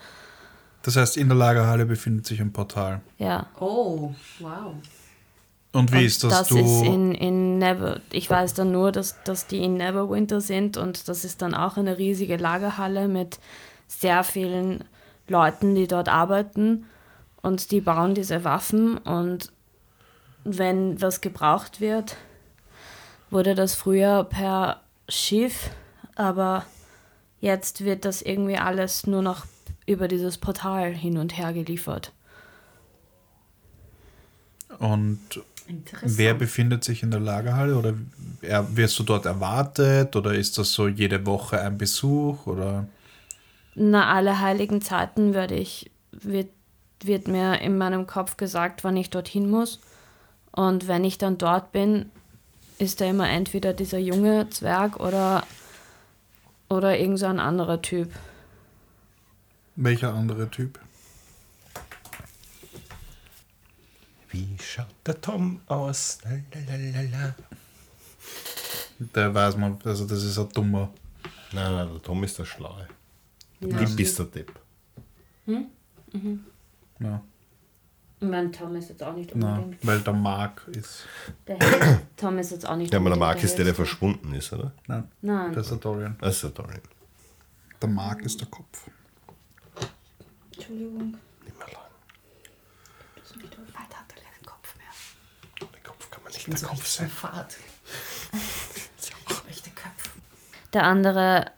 Das heißt, in der Lagerhalle befindet sich ein Portal. Ja. Oh, wow. Und wie Und ist das? das du, ist in, in Never. Ich weiß dann nur, dass, dass die in Neverwinter sind und das ist dann auch eine riesige Lagerhalle mit sehr vielen Leuten, die dort arbeiten und die bauen diese Waffen und wenn was gebraucht wird, wurde das früher per Schiff, aber jetzt wird das irgendwie alles nur noch über dieses Portal hin und her geliefert. und wer befindet sich in der Lagerhalle? Oder er, wirst du dort erwartet? Oder ist das so jede Woche ein Besuch? Oder Na, alle heiligen Zeiten werde ich, wird, wird mir in meinem Kopf gesagt, wann ich dorthin muss. Und wenn ich dann dort bin, ist da immer entweder dieser junge Zwerg oder, oder irgend so ein anderer Typ. welcher andere Typ? Wie schaut der Tom aus? Lalalala. Der weiß man, also das ist ein dummer. Nein, nein, der Tom ist der Schlaue. Ja. Du bist der Depp. Ja, Mein Tom ist jetzt auch nicht na, weil der Mark ist. Der Tom ist jetzt auch nicht Ja, aber der unbedingt Mark ist der, der verschwunden ist, oder? Nein, Nein. das ist der Dorian. Das ist der Dorian. Der Mark ist der Kopf. Entschuldigung. Nicht mehr lang. Weiter hat er keinen Kopf mehr. Der Kopf kann man nicht der so Kopf sein. Köpfe. Der andere.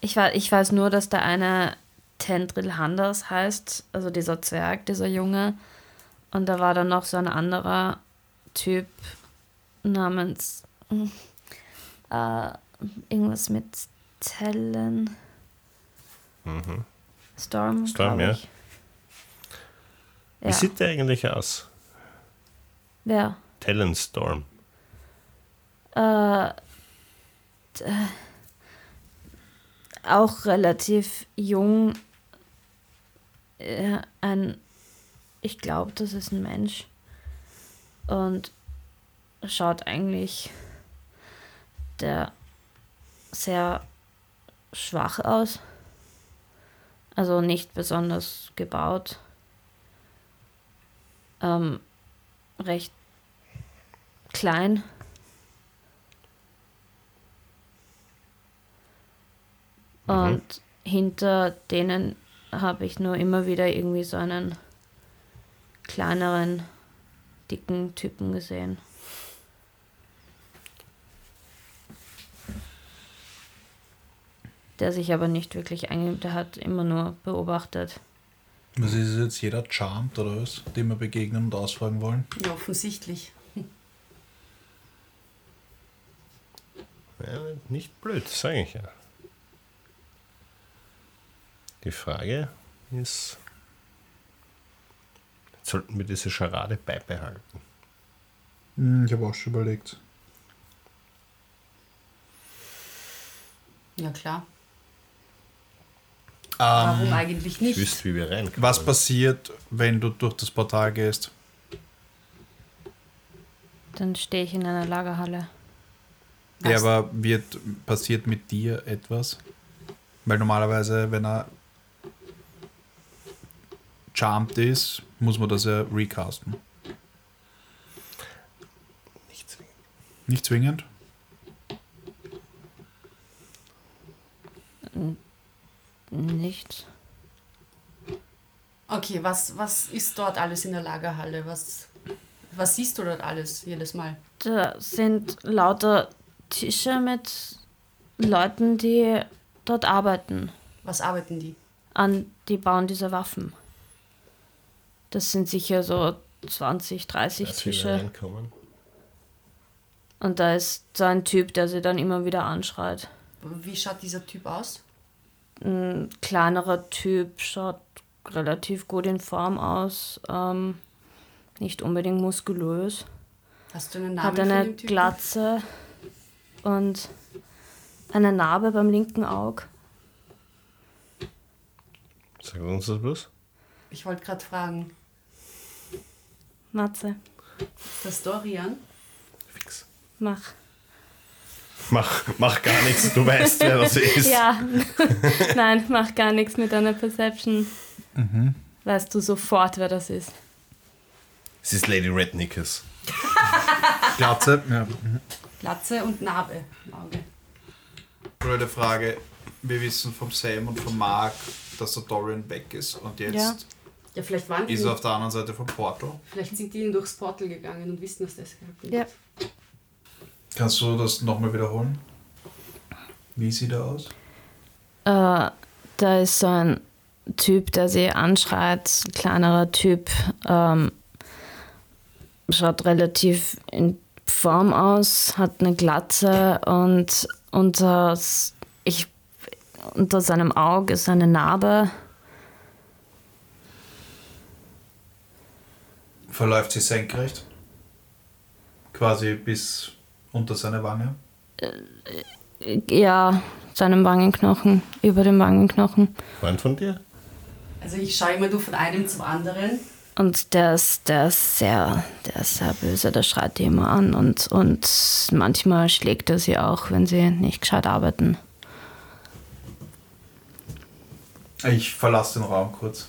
Ich weiß, ich weiß nur, dass der eine Tendril Handers heißt, also dieser Zwerg, dieser Junge. Und da war dann noch so ein anderer Typ namens äh, irgendwas mit Tellen. Storm. Mhm. Storm, glaub ja. ich. Wie ja. sieht der eigentlich aus? Wer? Talonstorm. Äh, d- auch relativ jung. Äh, ein, ich glaube, das ist ein Mensch. Und schaut eigentlich der sehr schwach aus. Also nicht besonders gebaut. Ähm, recht klein. Und hinter denen habe ich nur immer wieder irgendwie so einen kleineren, dicken Typen gesehen. Der sich aber nicht wirklich eingibt, der hat immer nur beobachtet. Was ist jetzt jeder Charmed oder was, dem wir begegnen und ausfragen wollen? Ja, offensichtlich. Ja, nicht blöd, sage ich ja. Die Frage ist, sollten wir diese Scharade beibehalten? Hm, ich habe auch schon überlegt. Ja, klar. Ähm, Warum eigentlich Ich nicht? wüsste, wie wir reinkommen. was passiert, wenn du durch das Portal gehst? Dann stehe ich in einer Lagerhalle. Ja, aber wird passiert mit dir etwas? Weil normalerweise, wenn er charmed ist, muss man das ja recasten. Nicht zwingend. Nicht zwingend? Nicht. Okay, was, was ist dort alles in der Lagerhalle? Was, was siehst du dort alles jedes Mal? Da sind lauter Tische mit Leuten, die dort arbeiten. Was arbeiten die? an, die bauen diese Waffen. Das sind sicher so 20, 30 Als wir Tische. reinkommen. Und da ist so ein Typ, der sie dann immer wieder anschreit. Wie schaut dieser Typ aus? Ein kleinerer Typ, schaut relativ gut in Form aus. Ähm, nicht unbedingt muskulös. Hast du einen Namen Hat eine? Glatze und eine Narbe beim linken Auge. Sag uns das bloß. Ich wollte gerade fragen, Matze, ist das Dorian? Fix. mach. Mach, mach gar nichts, du weißt, wer das ist. Ja, nein, mach gar nichts mit deiner Perception. Weißt du sofort, wer das ist. Es ist Lady Rednickers. Glatze. Ja. Glatze und Narbe im Auge. Blöde Frage. Wir wissen vom Sam und vom Mark, dass der Dorian weg ist. Und jetzt Ja. Ja, vielleicht waren die, ist er auf der anderen Seite vom Portal. vielleicht sind die durchs Portal gegangen und wissen, dass das gehabt Ja. Kannst du das nochmal wiederholen? Wie sieht er aus? Äh, da ist so ein Typ, der sie anschreit, ein kleinerer Typ, ähm, schaut relativ in Form aus, hat eine Glatze und unter, ich, unter seinem Auge ist eine Narbe. Verläuft sie senkrecht? Quasi bis unter seine Wange? Ja, seinem Wangenknochen, über dem Wangenknochen. Freund von dir? Also ich schaue immer nur von einem zum anderen. Und der ist, der ist sehr, der ist sehr böse, der schreit die immer an und, und manchmal schlägt er sie auch, wenn sie nicht gescheit arbeiten. Ich verlasse den Raum kurz.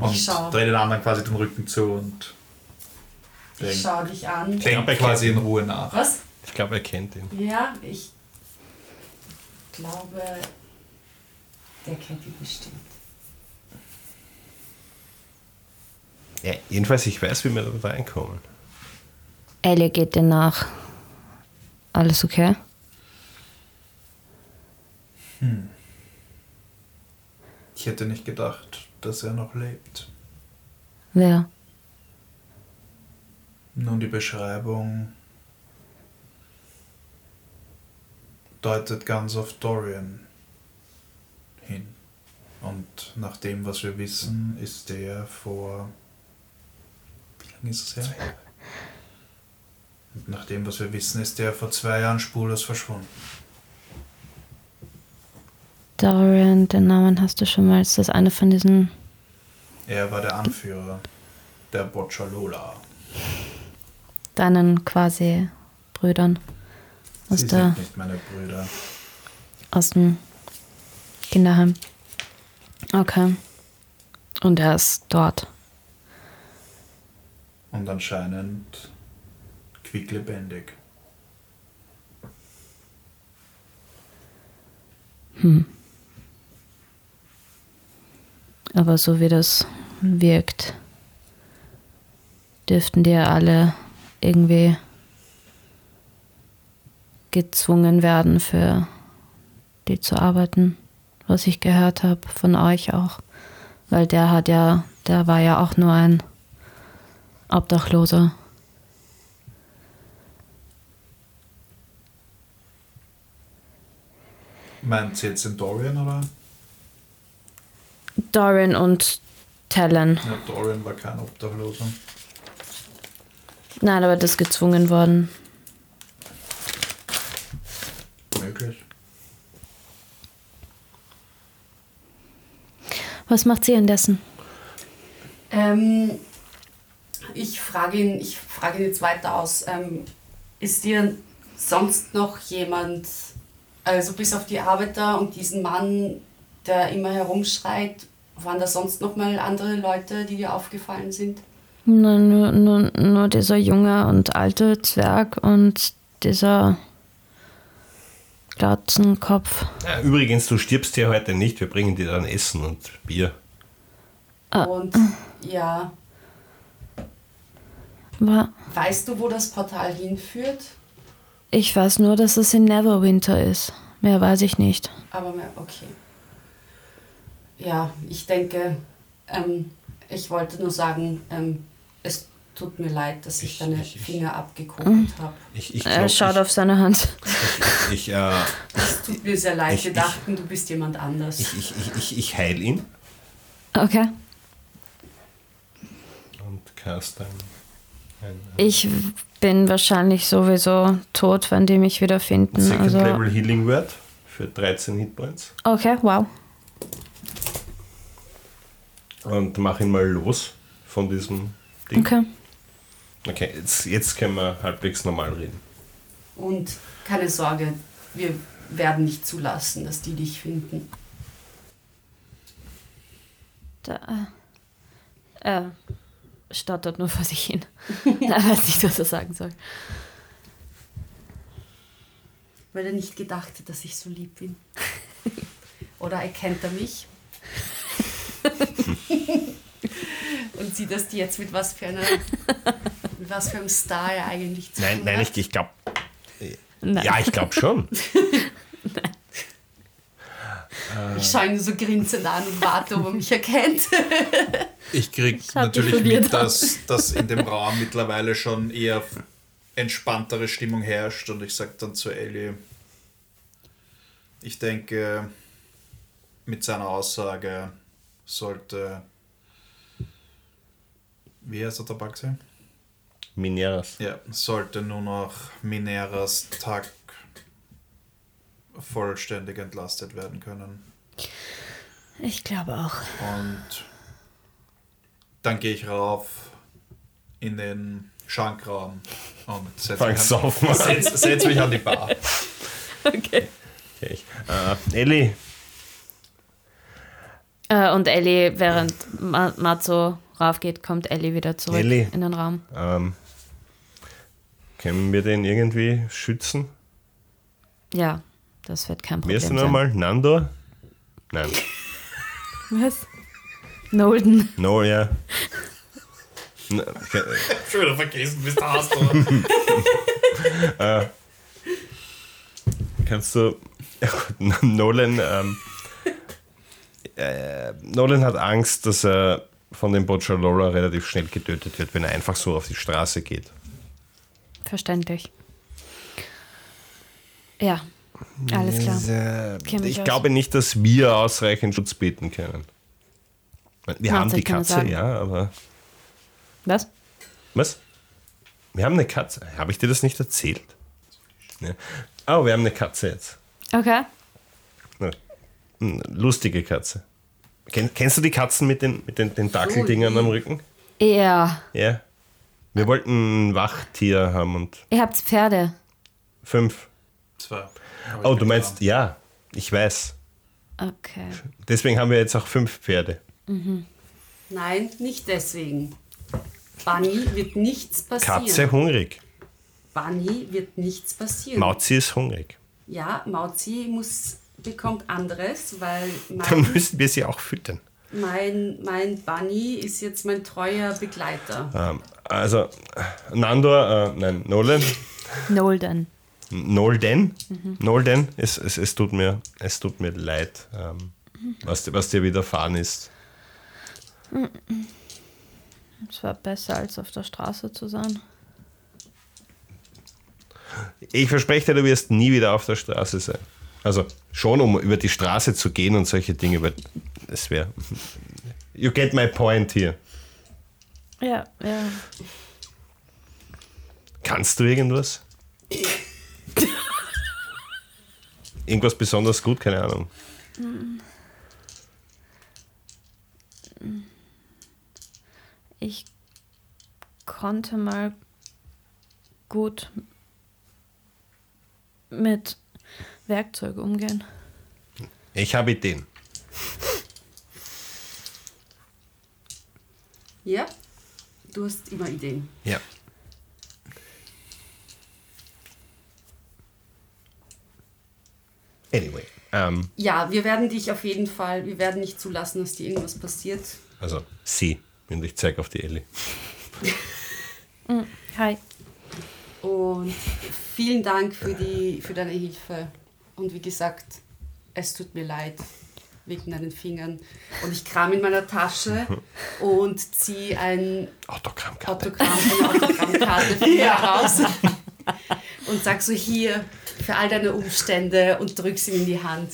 Und Ich schau. drehe den anderen quasi den Rücken zu und Ich denk, schaue dich an. denk er quasi in Ruhe nach. Was? Ich glaube, er kennt ihn. Ja, ich glaube, der kennt ihn bestimmt. Ja, jedenfalls, ich weiß, wie wir da reinkommen. Ellie geht dir nach. Alles okay? Ich hätte nicht gedacht, dass er noch lebt. Wer? Nun, die Beschreibung deutet ganz auf Dorian hin. Und nach dem, was wir wissen, ist der vor. Wie lange ist es her? Und nach dem, was wir wissen, ist der vor zwei Jahren spurlos verschwunden. Dorian, den Namen hast du schon mal. Ist das eine von diesen. Er war der Anführer der Boccialola. deinen quasi Brüdern aus, Sie der, sind nicht meine Brüder. aus dem Kinderheim? Okay. Und er ist dort. Und anscheinend quicklebendig. Aber so wie das wirkt, dürften die ja alle irgendwie gezwungen werden, für die zu arbeiten, was ich gehört habe von euch auch. Weil der hat ja, der war ja auch nur ein Obdachloser. Meint sie jetzt in Dorian oder? Dorin und Talon. Ja, Dorian war kein Obdachloser. Nein, aber das ist gezwungen worden. Möglich. Was macht sie indessen? Ähm, ich frage ihn, ich frage ihn jetzt weiter aus. Ähm, ist dir sonst noch jemand, also bis auf die Arbeiter und diesen Mann, der immer herumschreit, waren da sonst noch mal andere Leute, die dir aufgefallen sind? Nur, nur, nur, nur dieser junge und alte Zwerg und dieser Glatzenkopf. Ja, übrigens, du stirbst ja heute nicht. Wir bringen dir dann Essen und Bier. Und ja, Aber weißt du, wo das Portal hinführt? ich weiß nur, dass es in Neverwinter ist. Mehr weiß ich nicht. Aber mehr, okay. Ja, ich denke, ähm, ich wollte nur sagen, ähm, es tut mir leid, dass ich, Ich- deine ich- ich- Finger abgekuppelt habe. Ich, ich Er glaub, schaut ich, auf seine Hand. ich, äh, Es tut mir sehr leid, Ich- wir ich- dachten, du bist jemand anders. ich, ich, ich, ich, ich heil ihn Okay. und cast ein. ein Ich bin wahrscheinlich sowieso tot, wenn die mich wieder finden. Second Also, Level Healing Word für 13 Hitpoints. okay, wow. Und mach ihn mal los von diesem Ding. Okay. Okay, jetzt, jetzt können wir halbwegs normal reden. Und keine Sorge, wir werden nicht zulassen, dass die dich finden. Da, äh, er stottert nur vor sich hin. er weiß nicht, was er sagen soll. Weil er nicht gedacht hat, dass ich so lieb bin. Oder erkennt er mich? Und sieht das jetzt mit was für einer, mit was für einem Star er eigentlich zu Nein, tun nein, hat? ich, ich glaube. Ja, ich glaube schon. Ich schaue ihn so grinsend an und warte, ob er mich erkennt. Ich krieg hab dich natürlich mit, dass, dass in dem Raum mittlerweile schon eher entspanntere Stimmung herrscht und ich sage dann zu Ellie, ich denke, mit seiner Aussage sollte, wie heißt der Tabak sein? Mineras. Ja, sollte nur noch Mineras Tag vollständig entlastet werden können. Ich glaube auch. Und dann gehe ich rauf in den Schankraum und setze mich, setz, setz mich an die Bar. Okay. Okay. Äh, Ellie, Äh, und Ellie, während Ma Matzo raufgeht, kommt Ellie wieder zurück Ellie. in den Raum. ähm, können wir den irgendwie schützen? Ja, das wird kein Problem ist denn sein. nochmal? Nandor? Nein. Was? Nolden. No, ja. N- okay. Schon wieder vergessen, bis da hast du. Kannst du. Nolan. Ähm, äh, Nolan hat Angst, dass er von dem Bocciolola relativ schnell getötet wird, wenn er einfach so auf die Straße geht. Verständlich. Ja, alles klar. Äh, ich glaube nicht, dass wir ausreichend Schutz bieten können. Wir haben die Katze, ja, aber. Was? Was? Wir haben eine Katze. Habe ich dir das nicht erzählt? Ja. Oh, wir haben eine Katze jetzt. Okay. Eine lustige Katze. Ken, kennst du die Katzen mit den, mit den Tentakeldingern am Rücken? Ja. Ja. Wir wollten ein Wachtier haben und Ihr habt Pferde. fünf. Zwei. Oh, du meinst, ja, ich weiß. Okay. Deswegen haben wir jetzt auch fünf Pferde. Nein, nicht deswegen. Bunny wird nichts passieren. Katze hungrig. Bunny wird nichts passieren. Mauzi ist hungrig. Ja, Mauzi muss, bekommt anderes, weil Dann mein, müssen wir sie auch füttern. mein, mein Bunny ist jetzt mein treuer Begleiter. Ähm, also, Nandor, äh, nein, Nolan, Nolden. Nolden, Nolden, es, es, es, tut mir, es tut mir leid, ähm, was, dir- was dir widerfahren ist. Es war besser, als auf der Straße zu sein. Ich verspreche dir, du wirst nie wieder auf der Straße sein. Also schon, um über die Straße zu gehen und solche Dinge, aber es wäre. You get my point hier. Ja, ja. Kannst du irgendwas? Irgendwas besonders gut? Keine Ahnung. Ich konnte mal gut mit Werkzeug umgehen. Ich habe Ideen. Ja, du hast immer Ideen. Ja. Anyway, ähm, Ja, wir werden dich auf jeden Fall, wir werden nicht zulassen, dass dir irgendwas passiert. also sie, und ich zeige auf die Ellie. Hi. Und vielen Dank für, die, für deine Hilfe. Und wie gesagt, es tut mir leid. wegen deinen Fingern. Und ich kram in meiner Tasche und ziehe ein Autogrammkarte. Autogramm, eine Autogrammkarte von mir raus und sag so hier für all deine Umstände und drück's ihm in die Hand.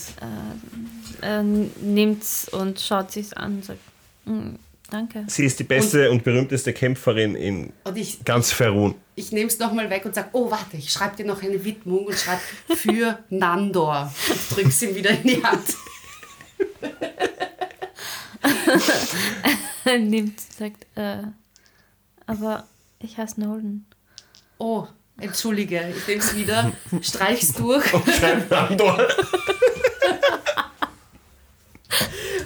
äh, nimmt's und schaut sich's an und sagt, "Mm, danke. Sie ist die beste und, berühmteste Kämpferin in Und ich, ganz Ferun. ich nehme es nochmal weg und sag, oh warte, ich schreibe dir noch eine Widmung und schreibe für Nandor und drück's ihm wieder in die Hand. Nimmt, sagt, äh, aber ich heiße Nolan. Oh, entschuldige, ich nehme es wieder, streich's durch Nandor.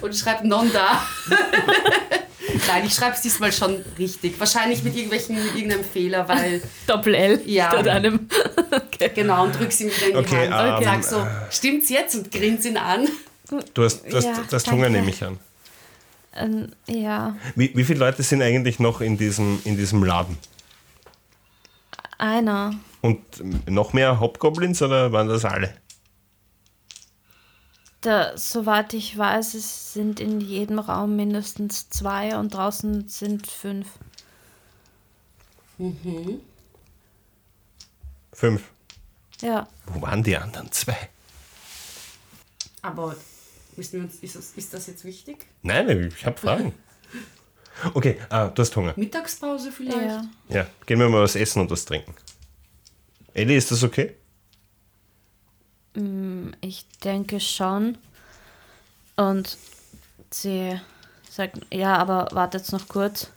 und schreib Nonda. Nein, ich schreibe es diesmal schon richtig. Wahrscheinlich mit irgendwelchen, mit irgendeinem Fehler, weil Doppel-L Ja. statt einem. okay. genau und drück's ihm wieder in die Okay, Hand und ähm, sag so, stimmt's jetzt und grins ihn an. Du hast, du hast, Ja, du hast. Hunger, nehme ich an. Ähm, ja, Wie, wie viele Leute sind eigentlich noch in diesem, in diesem Laden? einer. Und noch mehr Hobgoblins oder waren das alle? Da, soweit ich weiß, es sind in jedem Raum mindestens zwei und draußen sind fünf. Fünf. Ja, Wo waren die anderen zwei? Aber müssen wir uns, ist, das, ist das jetzt wichtig? Nein, ich habe Fragen. Okay, ah, du hast Hunger. Mittagspause vielleicht? ja. Ja, gehen wir mal was essen und was trinken. Elli, ist das okay? Ich denke schon. Und sie sagt, ja, aber wartet noch kurz.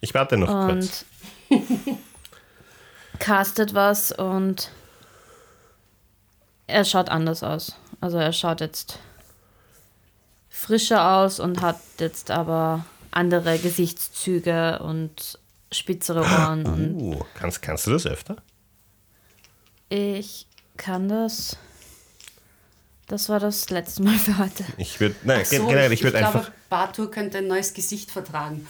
Ich warte noch kurz. Und castet was und er schaut anders aus. Also er schaut jetzt frischer aus und hat jetzt aber andere Gesichtszüge und spitzere Ohren und Uh, kannst, kannst du das öfter? ich kann das. Das war das letzte Mal für heute. Ich würde, nein, So, generell, ich würde ich einfach. glaube, Bartur könnte ein neues Gesicht vertragen.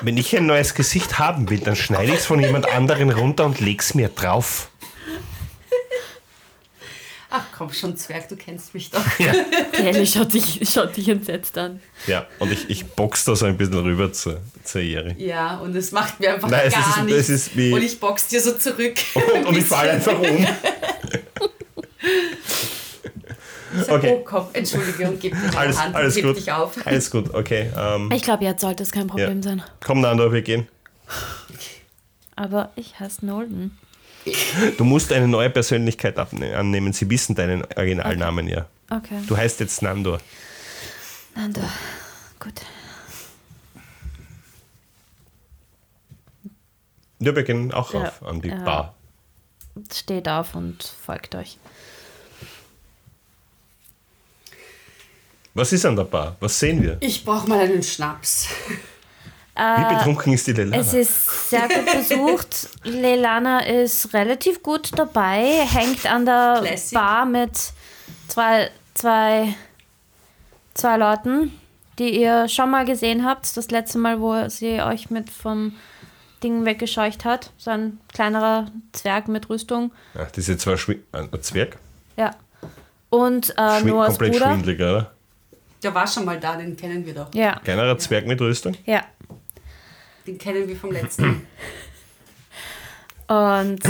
Wenn ich ein neues Gesicht haben will, dann schneide ich es von jemand anderen runter und leg's mir drauf. Ach komm schon, Zwerg, du kennst mich doch. Die Ellie schaut dich, schaut dich entsetzt an. Ja, und ich, ich box da so ein bisschen rüber zur, zur Jeri. Ja, und es macht mir einfach Nein, es gar ist- es nichts. ist wie- und ich box dir so zurück. Und, und ich falle einfach um. Ich sag, Okay. Oh, komm, entschuldige und gib mir die Alles, Hand alles gut. dich auf. Alles gut, okay. Ähm, Ich glaube, jetzt sollte es kein ja. Problem sein. Komm, Nando, wir gehen. Aber ich heiße Nolden. Du musst eine neue Persönlichkeit annehmen. Sie wissen deinen Originalnamen ja. Okay. Du heißt jetzt Nando. Nando. Gut. Ja, wir gehen auch Ja, auf an die ja. Bar. Steht auf und folgt euch. Was ist an der Bar? Was sehen wir? Ich brauche mal einen Schnaps. Wie betrunken ist die Lelana? Es ist sehr gut besucht. Lelana ist relativ gut dabei, hängt an der Classic. Bar mit zwei, zwei, zwei Leuten, die ihr schon mal gesehen habt. Das letzte Mal, wo sie euch mit vom Ding weggescheucht hat. So ein kleinerer Zwerg mit Rüstung. Ach, diese zwei Schwi ein Zwerg? Ja. Und äh, Schwi Noahs komplett Bruder. schwindelig, oder? Der war schon mal da, den kennen wir doch. Ja, Kleinerer Zwerg mit Rüstung? ja. Den kennen wir vom letzten. Und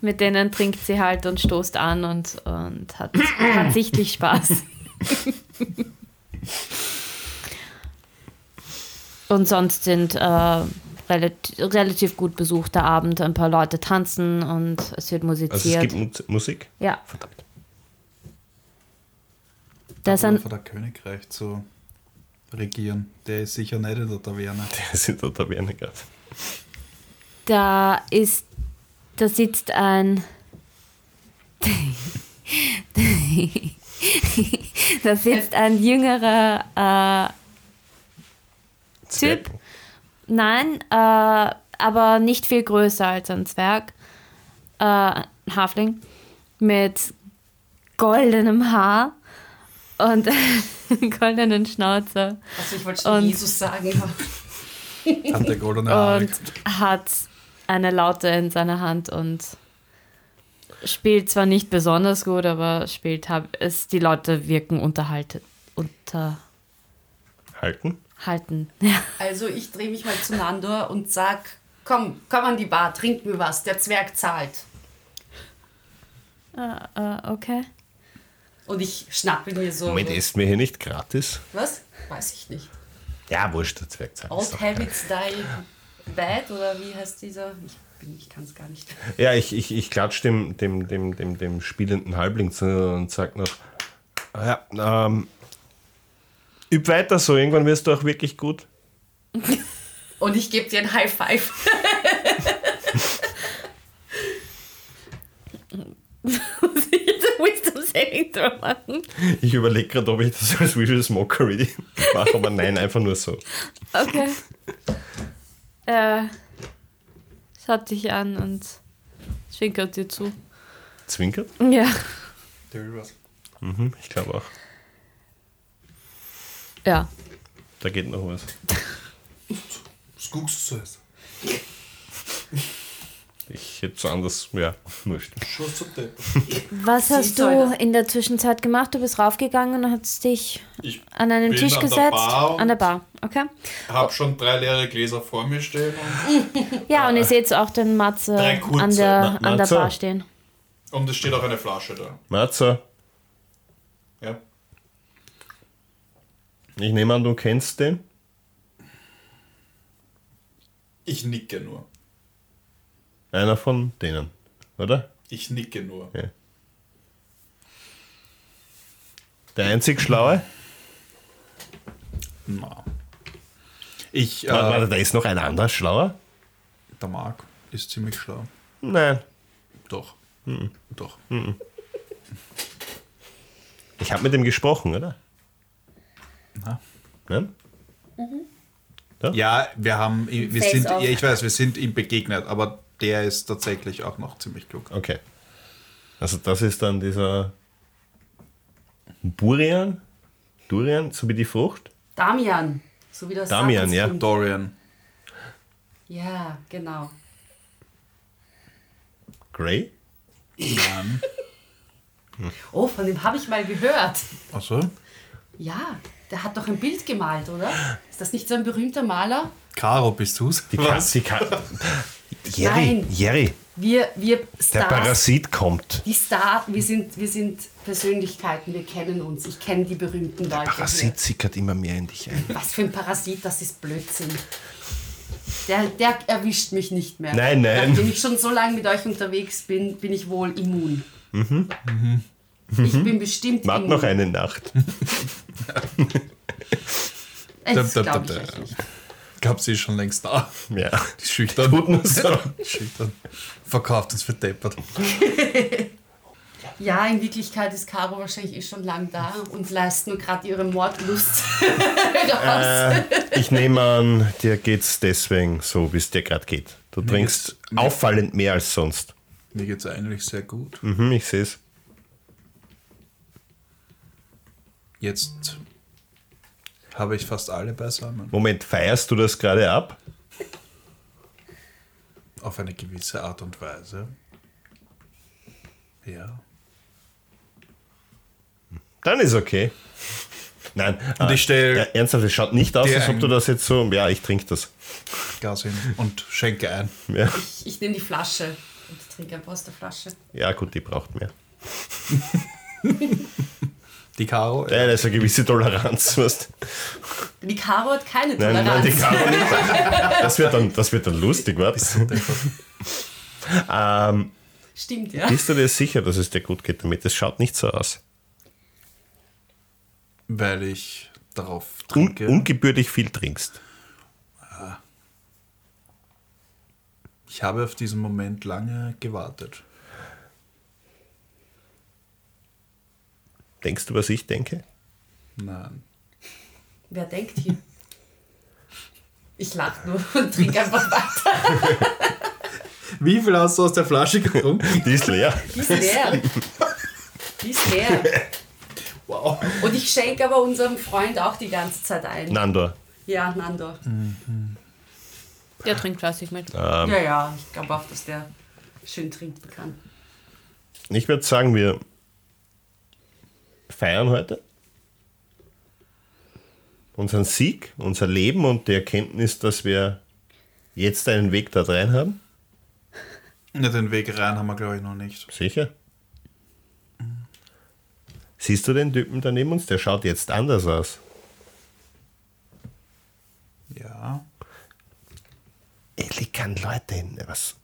mit denen trinkt sie halt und stoßt an und, und hat, hat sichtlich Spaß. und sonst sind äh, relativ, relativ gut besuchter Abend. Ein paar Leute tanzen und es wird Also es musiziert. gibt Mu Musik? ja, Verdammt. da ist ein, das Königreich zu regieren. Der ist sicher nicht in der Taverne. Der ist in der Taverne gerade. da ist, da sitzt ein, da sitzt ein jüngerer äh, Zwerg. Nein, äh, aber nicht viel größer als ein Zwerg. Äh, ein Hafling mit goldenem Haar und goldenen Schnauze Also ich wollte schon Und- Jesus sagen. aber Hat der goldene Haare. und hat eine Laute in seiner Hand und spielt zwar nicht besonders gut, aber spielt es, die Leute wirken unterhalten. Halten? Unterhalten. Ja. Also ich drehe mich mal zu Nandor und sag, komm, komm an die Bar, trink mir was, der Zwerg zahlt. Äh, okay. Und ich schnappe mir so. Moment, essen wir hier nicht gratis? Was? Weiß ich nicht. Ja, wurscht, der Zwerg zahlt. Old Habits Die Bad oder wie heißt dieser? Ich, bin- ich kann es gar nicht. Ja, ich, ich, ich klatsche dem, dem, dem, dem, dem spielenden Halbling zu und sag noch, "Ah ja, ähm, üb weiter so, irgendwann wirst du auch wirklich gut. Und ich gebe dir ein High Five. Muss ich jetzt ein Wisdom Saving Throw machen? Ich überlege gerade, ob ich das als Visual Smokery mache, aber nein, einfach nur so. Okay. äh, schaut dich an und zwinkert dir zu. Zwinkert? Ja. Mhm, ich glaube auch. Ja. Da geht noch was. Was guckst du zuerst? Ich hätte so anders, ja, wurscht. Was Sie hast du in der Zwischenzeit gemacht? Du bist raufgegangen und hast dich Ich an einen Tisch an der gesetzt? Bar und- an der Bar, okay. habe schon drei leere Gläser vor mir stehen und, Ja, und ihr seht auch den Matze an der, Ma- an der? Bar stehen. und es steht auch eine Flasche da. Matze, Ja. ich nehme an, du kennst den. Ich nicke nur. Einer von denen, oder? Ich nicke nur. Der einzig Schlaue? Na. Ich, äh, Warte, warte, da ist noch ein anderer Schlauer? der Marc ist ziemlich schlau. Nein. Doch. Doch. Ich habe mit ihm gesprochen, oder? Na. Nein? Ja, wir haben, wir Face sind, ja, off. ich weiß, wir sind ihm begegnet, aber der ist tatsächlich auch noch ziemlich klug. Okay. Also das ist dann dieser Burian? Durian, so wie die Frucht? Damian. So wie das Damian, ja. Dorian. Ja, genau. Grey? Nein. Oh, von dem habe ich mal gehört. Achso. Ja, der hat doch ein Bild gemalt, oder? Ist das nicht so ein berühmter Maler? Caro, bist du's? Die kann, die kann, Jerry, Nein. Jerry, Wir, wir der Stars, Parasit kommt. die Star, wir sind, wir sind Persönlichkeiten, wir kennen uns. Ich kenne die berühmten Leute. Parasit sickert immer mehr in dich ein. Was für ein Parasit, das ist Blödsinn. Der, der erwischt mich nicht mehr. Nein, nein. Nachdem ich schon so lange mit euch unterwegs bin, bin ich wohl immun. Mhm. Ich bin bestimmt Wart immun. noch eine Nacht. Das Da, da, glaube da, ich da. euch nicht. Ich glaube, sie ist schon längst da. Ja. Die ist schüchtern. Tut nur so. schüchtern. Verkauft uns für deppert. Ja, in Wirklichkeit ist Caro wahrscheinlich eh schon lang da und leistet nur gerade ihre Mordlust raus. Äh, ich nehme an, dir geht's deswegen so, wie es dir gerade geht. Du trinkst mir- auffallend mehr als sonst. Mir geht's eigentlich sehr gut. Mhm, ich sehe es. Jetzt habe ich fast alle beisammen. Moment, feierst du das gerade ab? Auf eine gewisse Art und Weise. Ja. Dann ist okay. Nein. Und ich stell ja, ernsthaft, es schaut nicht aus, als ob du das jetzt so. Ja, ich trinke das. Gas hin und schenke ein. Ja. Ich, ich nehme die Flasche und trinke einfach aus der Flasche. ja, gut, die braucht mehr. Die Caro. Ja, da ist eine gewisse Toleranz. Weißt? Die Caro hat keine Nein, nein, Toleranz. die man nicht. Das wird dann, das wird dann lustig, was? ähm, Stimmt, ja. bist du dir sicher, dass es dir gut geht damit? Es schaut nicht so aus. Weil ich darauf Un trinke. ungebührlich viel trinkst. ich habe auf diesen Moment lange gewartet. Denkst du, was ich denke? Nein. Wer denkt hier? Ich lache nur und trinke einfach weiter. Wie viel hast du aus der Flasche getrunken? Die ist leer. Die ist leer. Die ist leer. wow. Und ich schenke aber unserem Freund auch die ganze Zeit ein. Nandor. Ja, Nando. Der trinkt fleißig mit. Ja, ja, ich glaube auch, dass der schön trinken kann. Ich würde sagen, wir feiern heute unseren Sieg, unser Leben und die Erkenntnis, dass wir jetzt einen Weg da rein haben. Ja, den Weg rein haben wir, glaube ich, noch nicht. Sicher. Siehst du den Typen da neben uns? Der schaut jetzt anders aus. Ja. Ellie kann Leute in was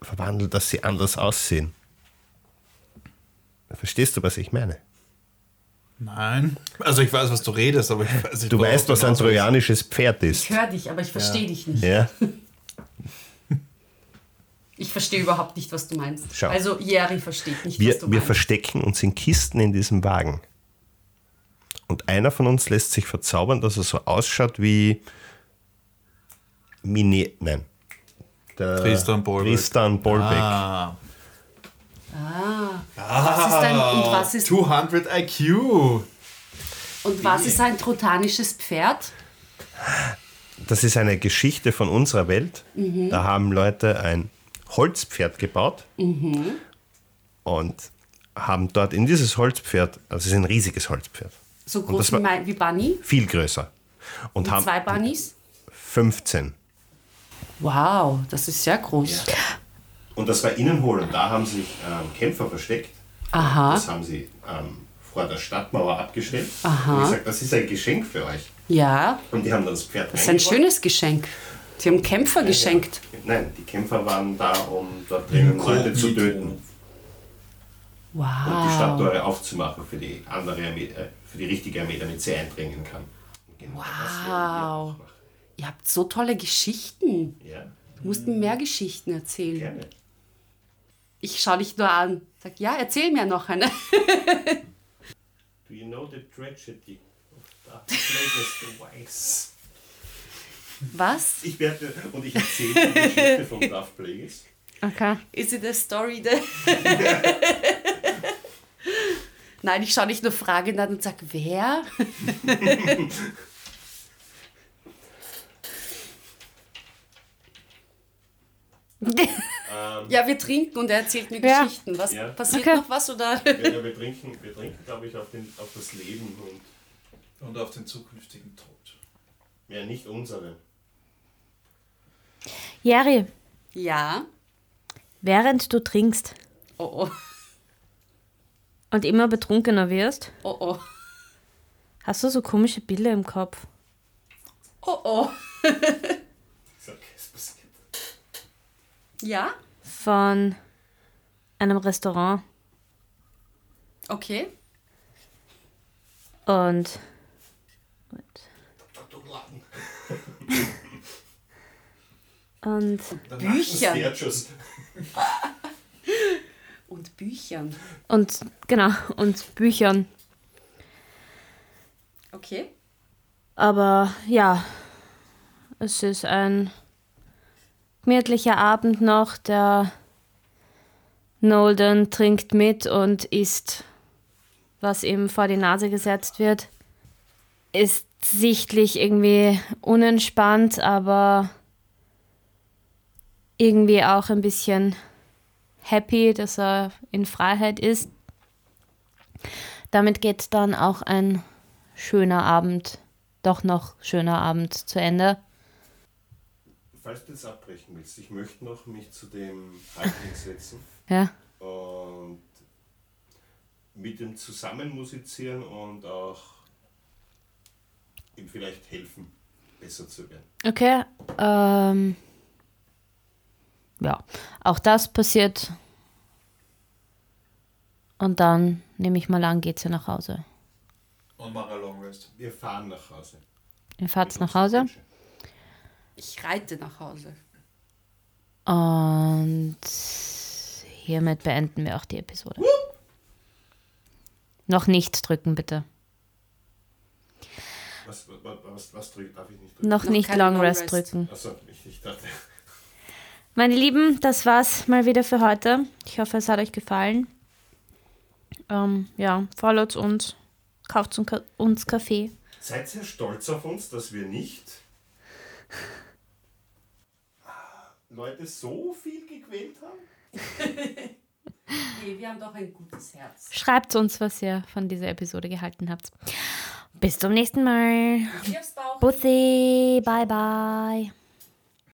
verwandeln, dass sie anders aussehen. Verstehst du, was ich meine? Nein. Also ich weiß, was du redest, aber ich weiß nicht, Du weißt, was ein trojanisches Pferd ist. Ich höre dich, aber ich verstehe dich nicht. Ja? Ich verstehe überhaupt nicht, was du meinst. Schau. Also Jerry versteht nicht, Wir, was du wir meinst. verstecken uns in Kisten in diesem Wagen. Und einer von uns lässt sich verzaubern, dass er so ausschaut wie Mini. Nein. Der Tristan Bolbeck. Tristan Bolbeck. Ah. Was ist ein, und was ist, 200 IQ. und was ist ein trotanisches Pferd? Das ist eine Geschichte von unserer Welt. Mhm. Da haben Leute ein Holzpferd gebaut Mhm. und haben dort in dieses Holzpferd, also es ist ein riesiges Holzpferd, So groß wie, war- mein, wie Bunny? viel größer. Und Wie haben zwei Bunnies? 15. Wow, das ist sehr groß. Und das war innen hohl und da haben sich ähm, Kämpfer versteckt. Aha. Das haben sie ähm, vor der Stadtmauer abgestellt. Aha. Und gesagt, das ist ein Geschenk für euch. Ja, Und die haben dann das Pferd das ist ein schönes Geschenk. Sie haben Kämpfer geschenkt. Nein, die Kämpfer waren da, um dort drinnen Leute zu töten. Und die Wow. Stadttore aufzumachen für die andere Armee, äh, für die richtige Armee, damit sie eindringen kann. Genau machen. Ihr habt so tolle Geschichten. Ja, Du musst mir mehr Geschichten erzählen. gerne. Ich schaue dich nur an. Sag, ja, erzähl mir noch eine. Do you know the tragedy of Darth Plagueis the Wise? Was? Ich werde, und ich erzähle die Geschichte von Darth Plagueis. Okay. Is it a story that... Nein, ich schaue dich nur fragend an und sag, wer? ja, wir trinken und er erzählt mir Ja. Geschichten. Was Ja. passiert Okay. noch was oder? Ja, wir trinken, wir trinken glaube ich, auf, den, auf das Leben und Und auf den zukünftigen Tod. ja, nicht unsere. Jerry, Ja. während du trinkst Oh oh. und immer betrunkener wirst, Oh oh. hast du so komische Bilder im Kopf. Oh oh. Ich sag, es passiert. Ja? Von einem Restaurant. Okay. Und. Und, Büchern. Und Büchern. und genau, und Büchern. Okay. Aber ja, es ist ein gemütlicher Abend noch. Der Nolden trinkt mit und isst, was ihm vor die Nase gesetzt wird. Ist sichtlich irgendwie unentspannt, aber irgendwie auch ein bisschen happy, dass er in Freiheit ist. Damit geht dann auch ein schöner Abend, doch noch schöner Abend zu Ende. Falls du jetzt abbrechen willst, ich möchte noch mich zu dem Halbling setzen Ja. und mit dem zusammen musizieren und auch ihm vielleicht helfen, besser zu werden. Okay. Ähm, ja, auch das passiert. Und dann nehme ich mal an, geht's ja nach Hause. Und mach ein Long Rest. Wir fahren nach Hause. Ihr fahrt nach Hause Ich reite nach Hause. und hiermit beenden wir auch die Episode. Noch nicht drücken, bitte. Was, was, was, was drück, darf ich nicht drücken? Noch, Noch nicht Long Long Rest Rest. drücken. Achso, ich, ich dachte. Meine Lieben, das war's mal wieder für heute. Ich hoffe, es hat euch gefallen. Ähm, ja, followt uns, kauft uns Ka- uns Kaffee. Seid sehr stolz auf uns, dass wir nicht Leute so viel gequält haben. Nee, wir haben doch ein gutes Herz. Schreibt uns, was ihr von dieser Episode gehalten habt. Bis zum nächsten Mal. Bussi, bye bye.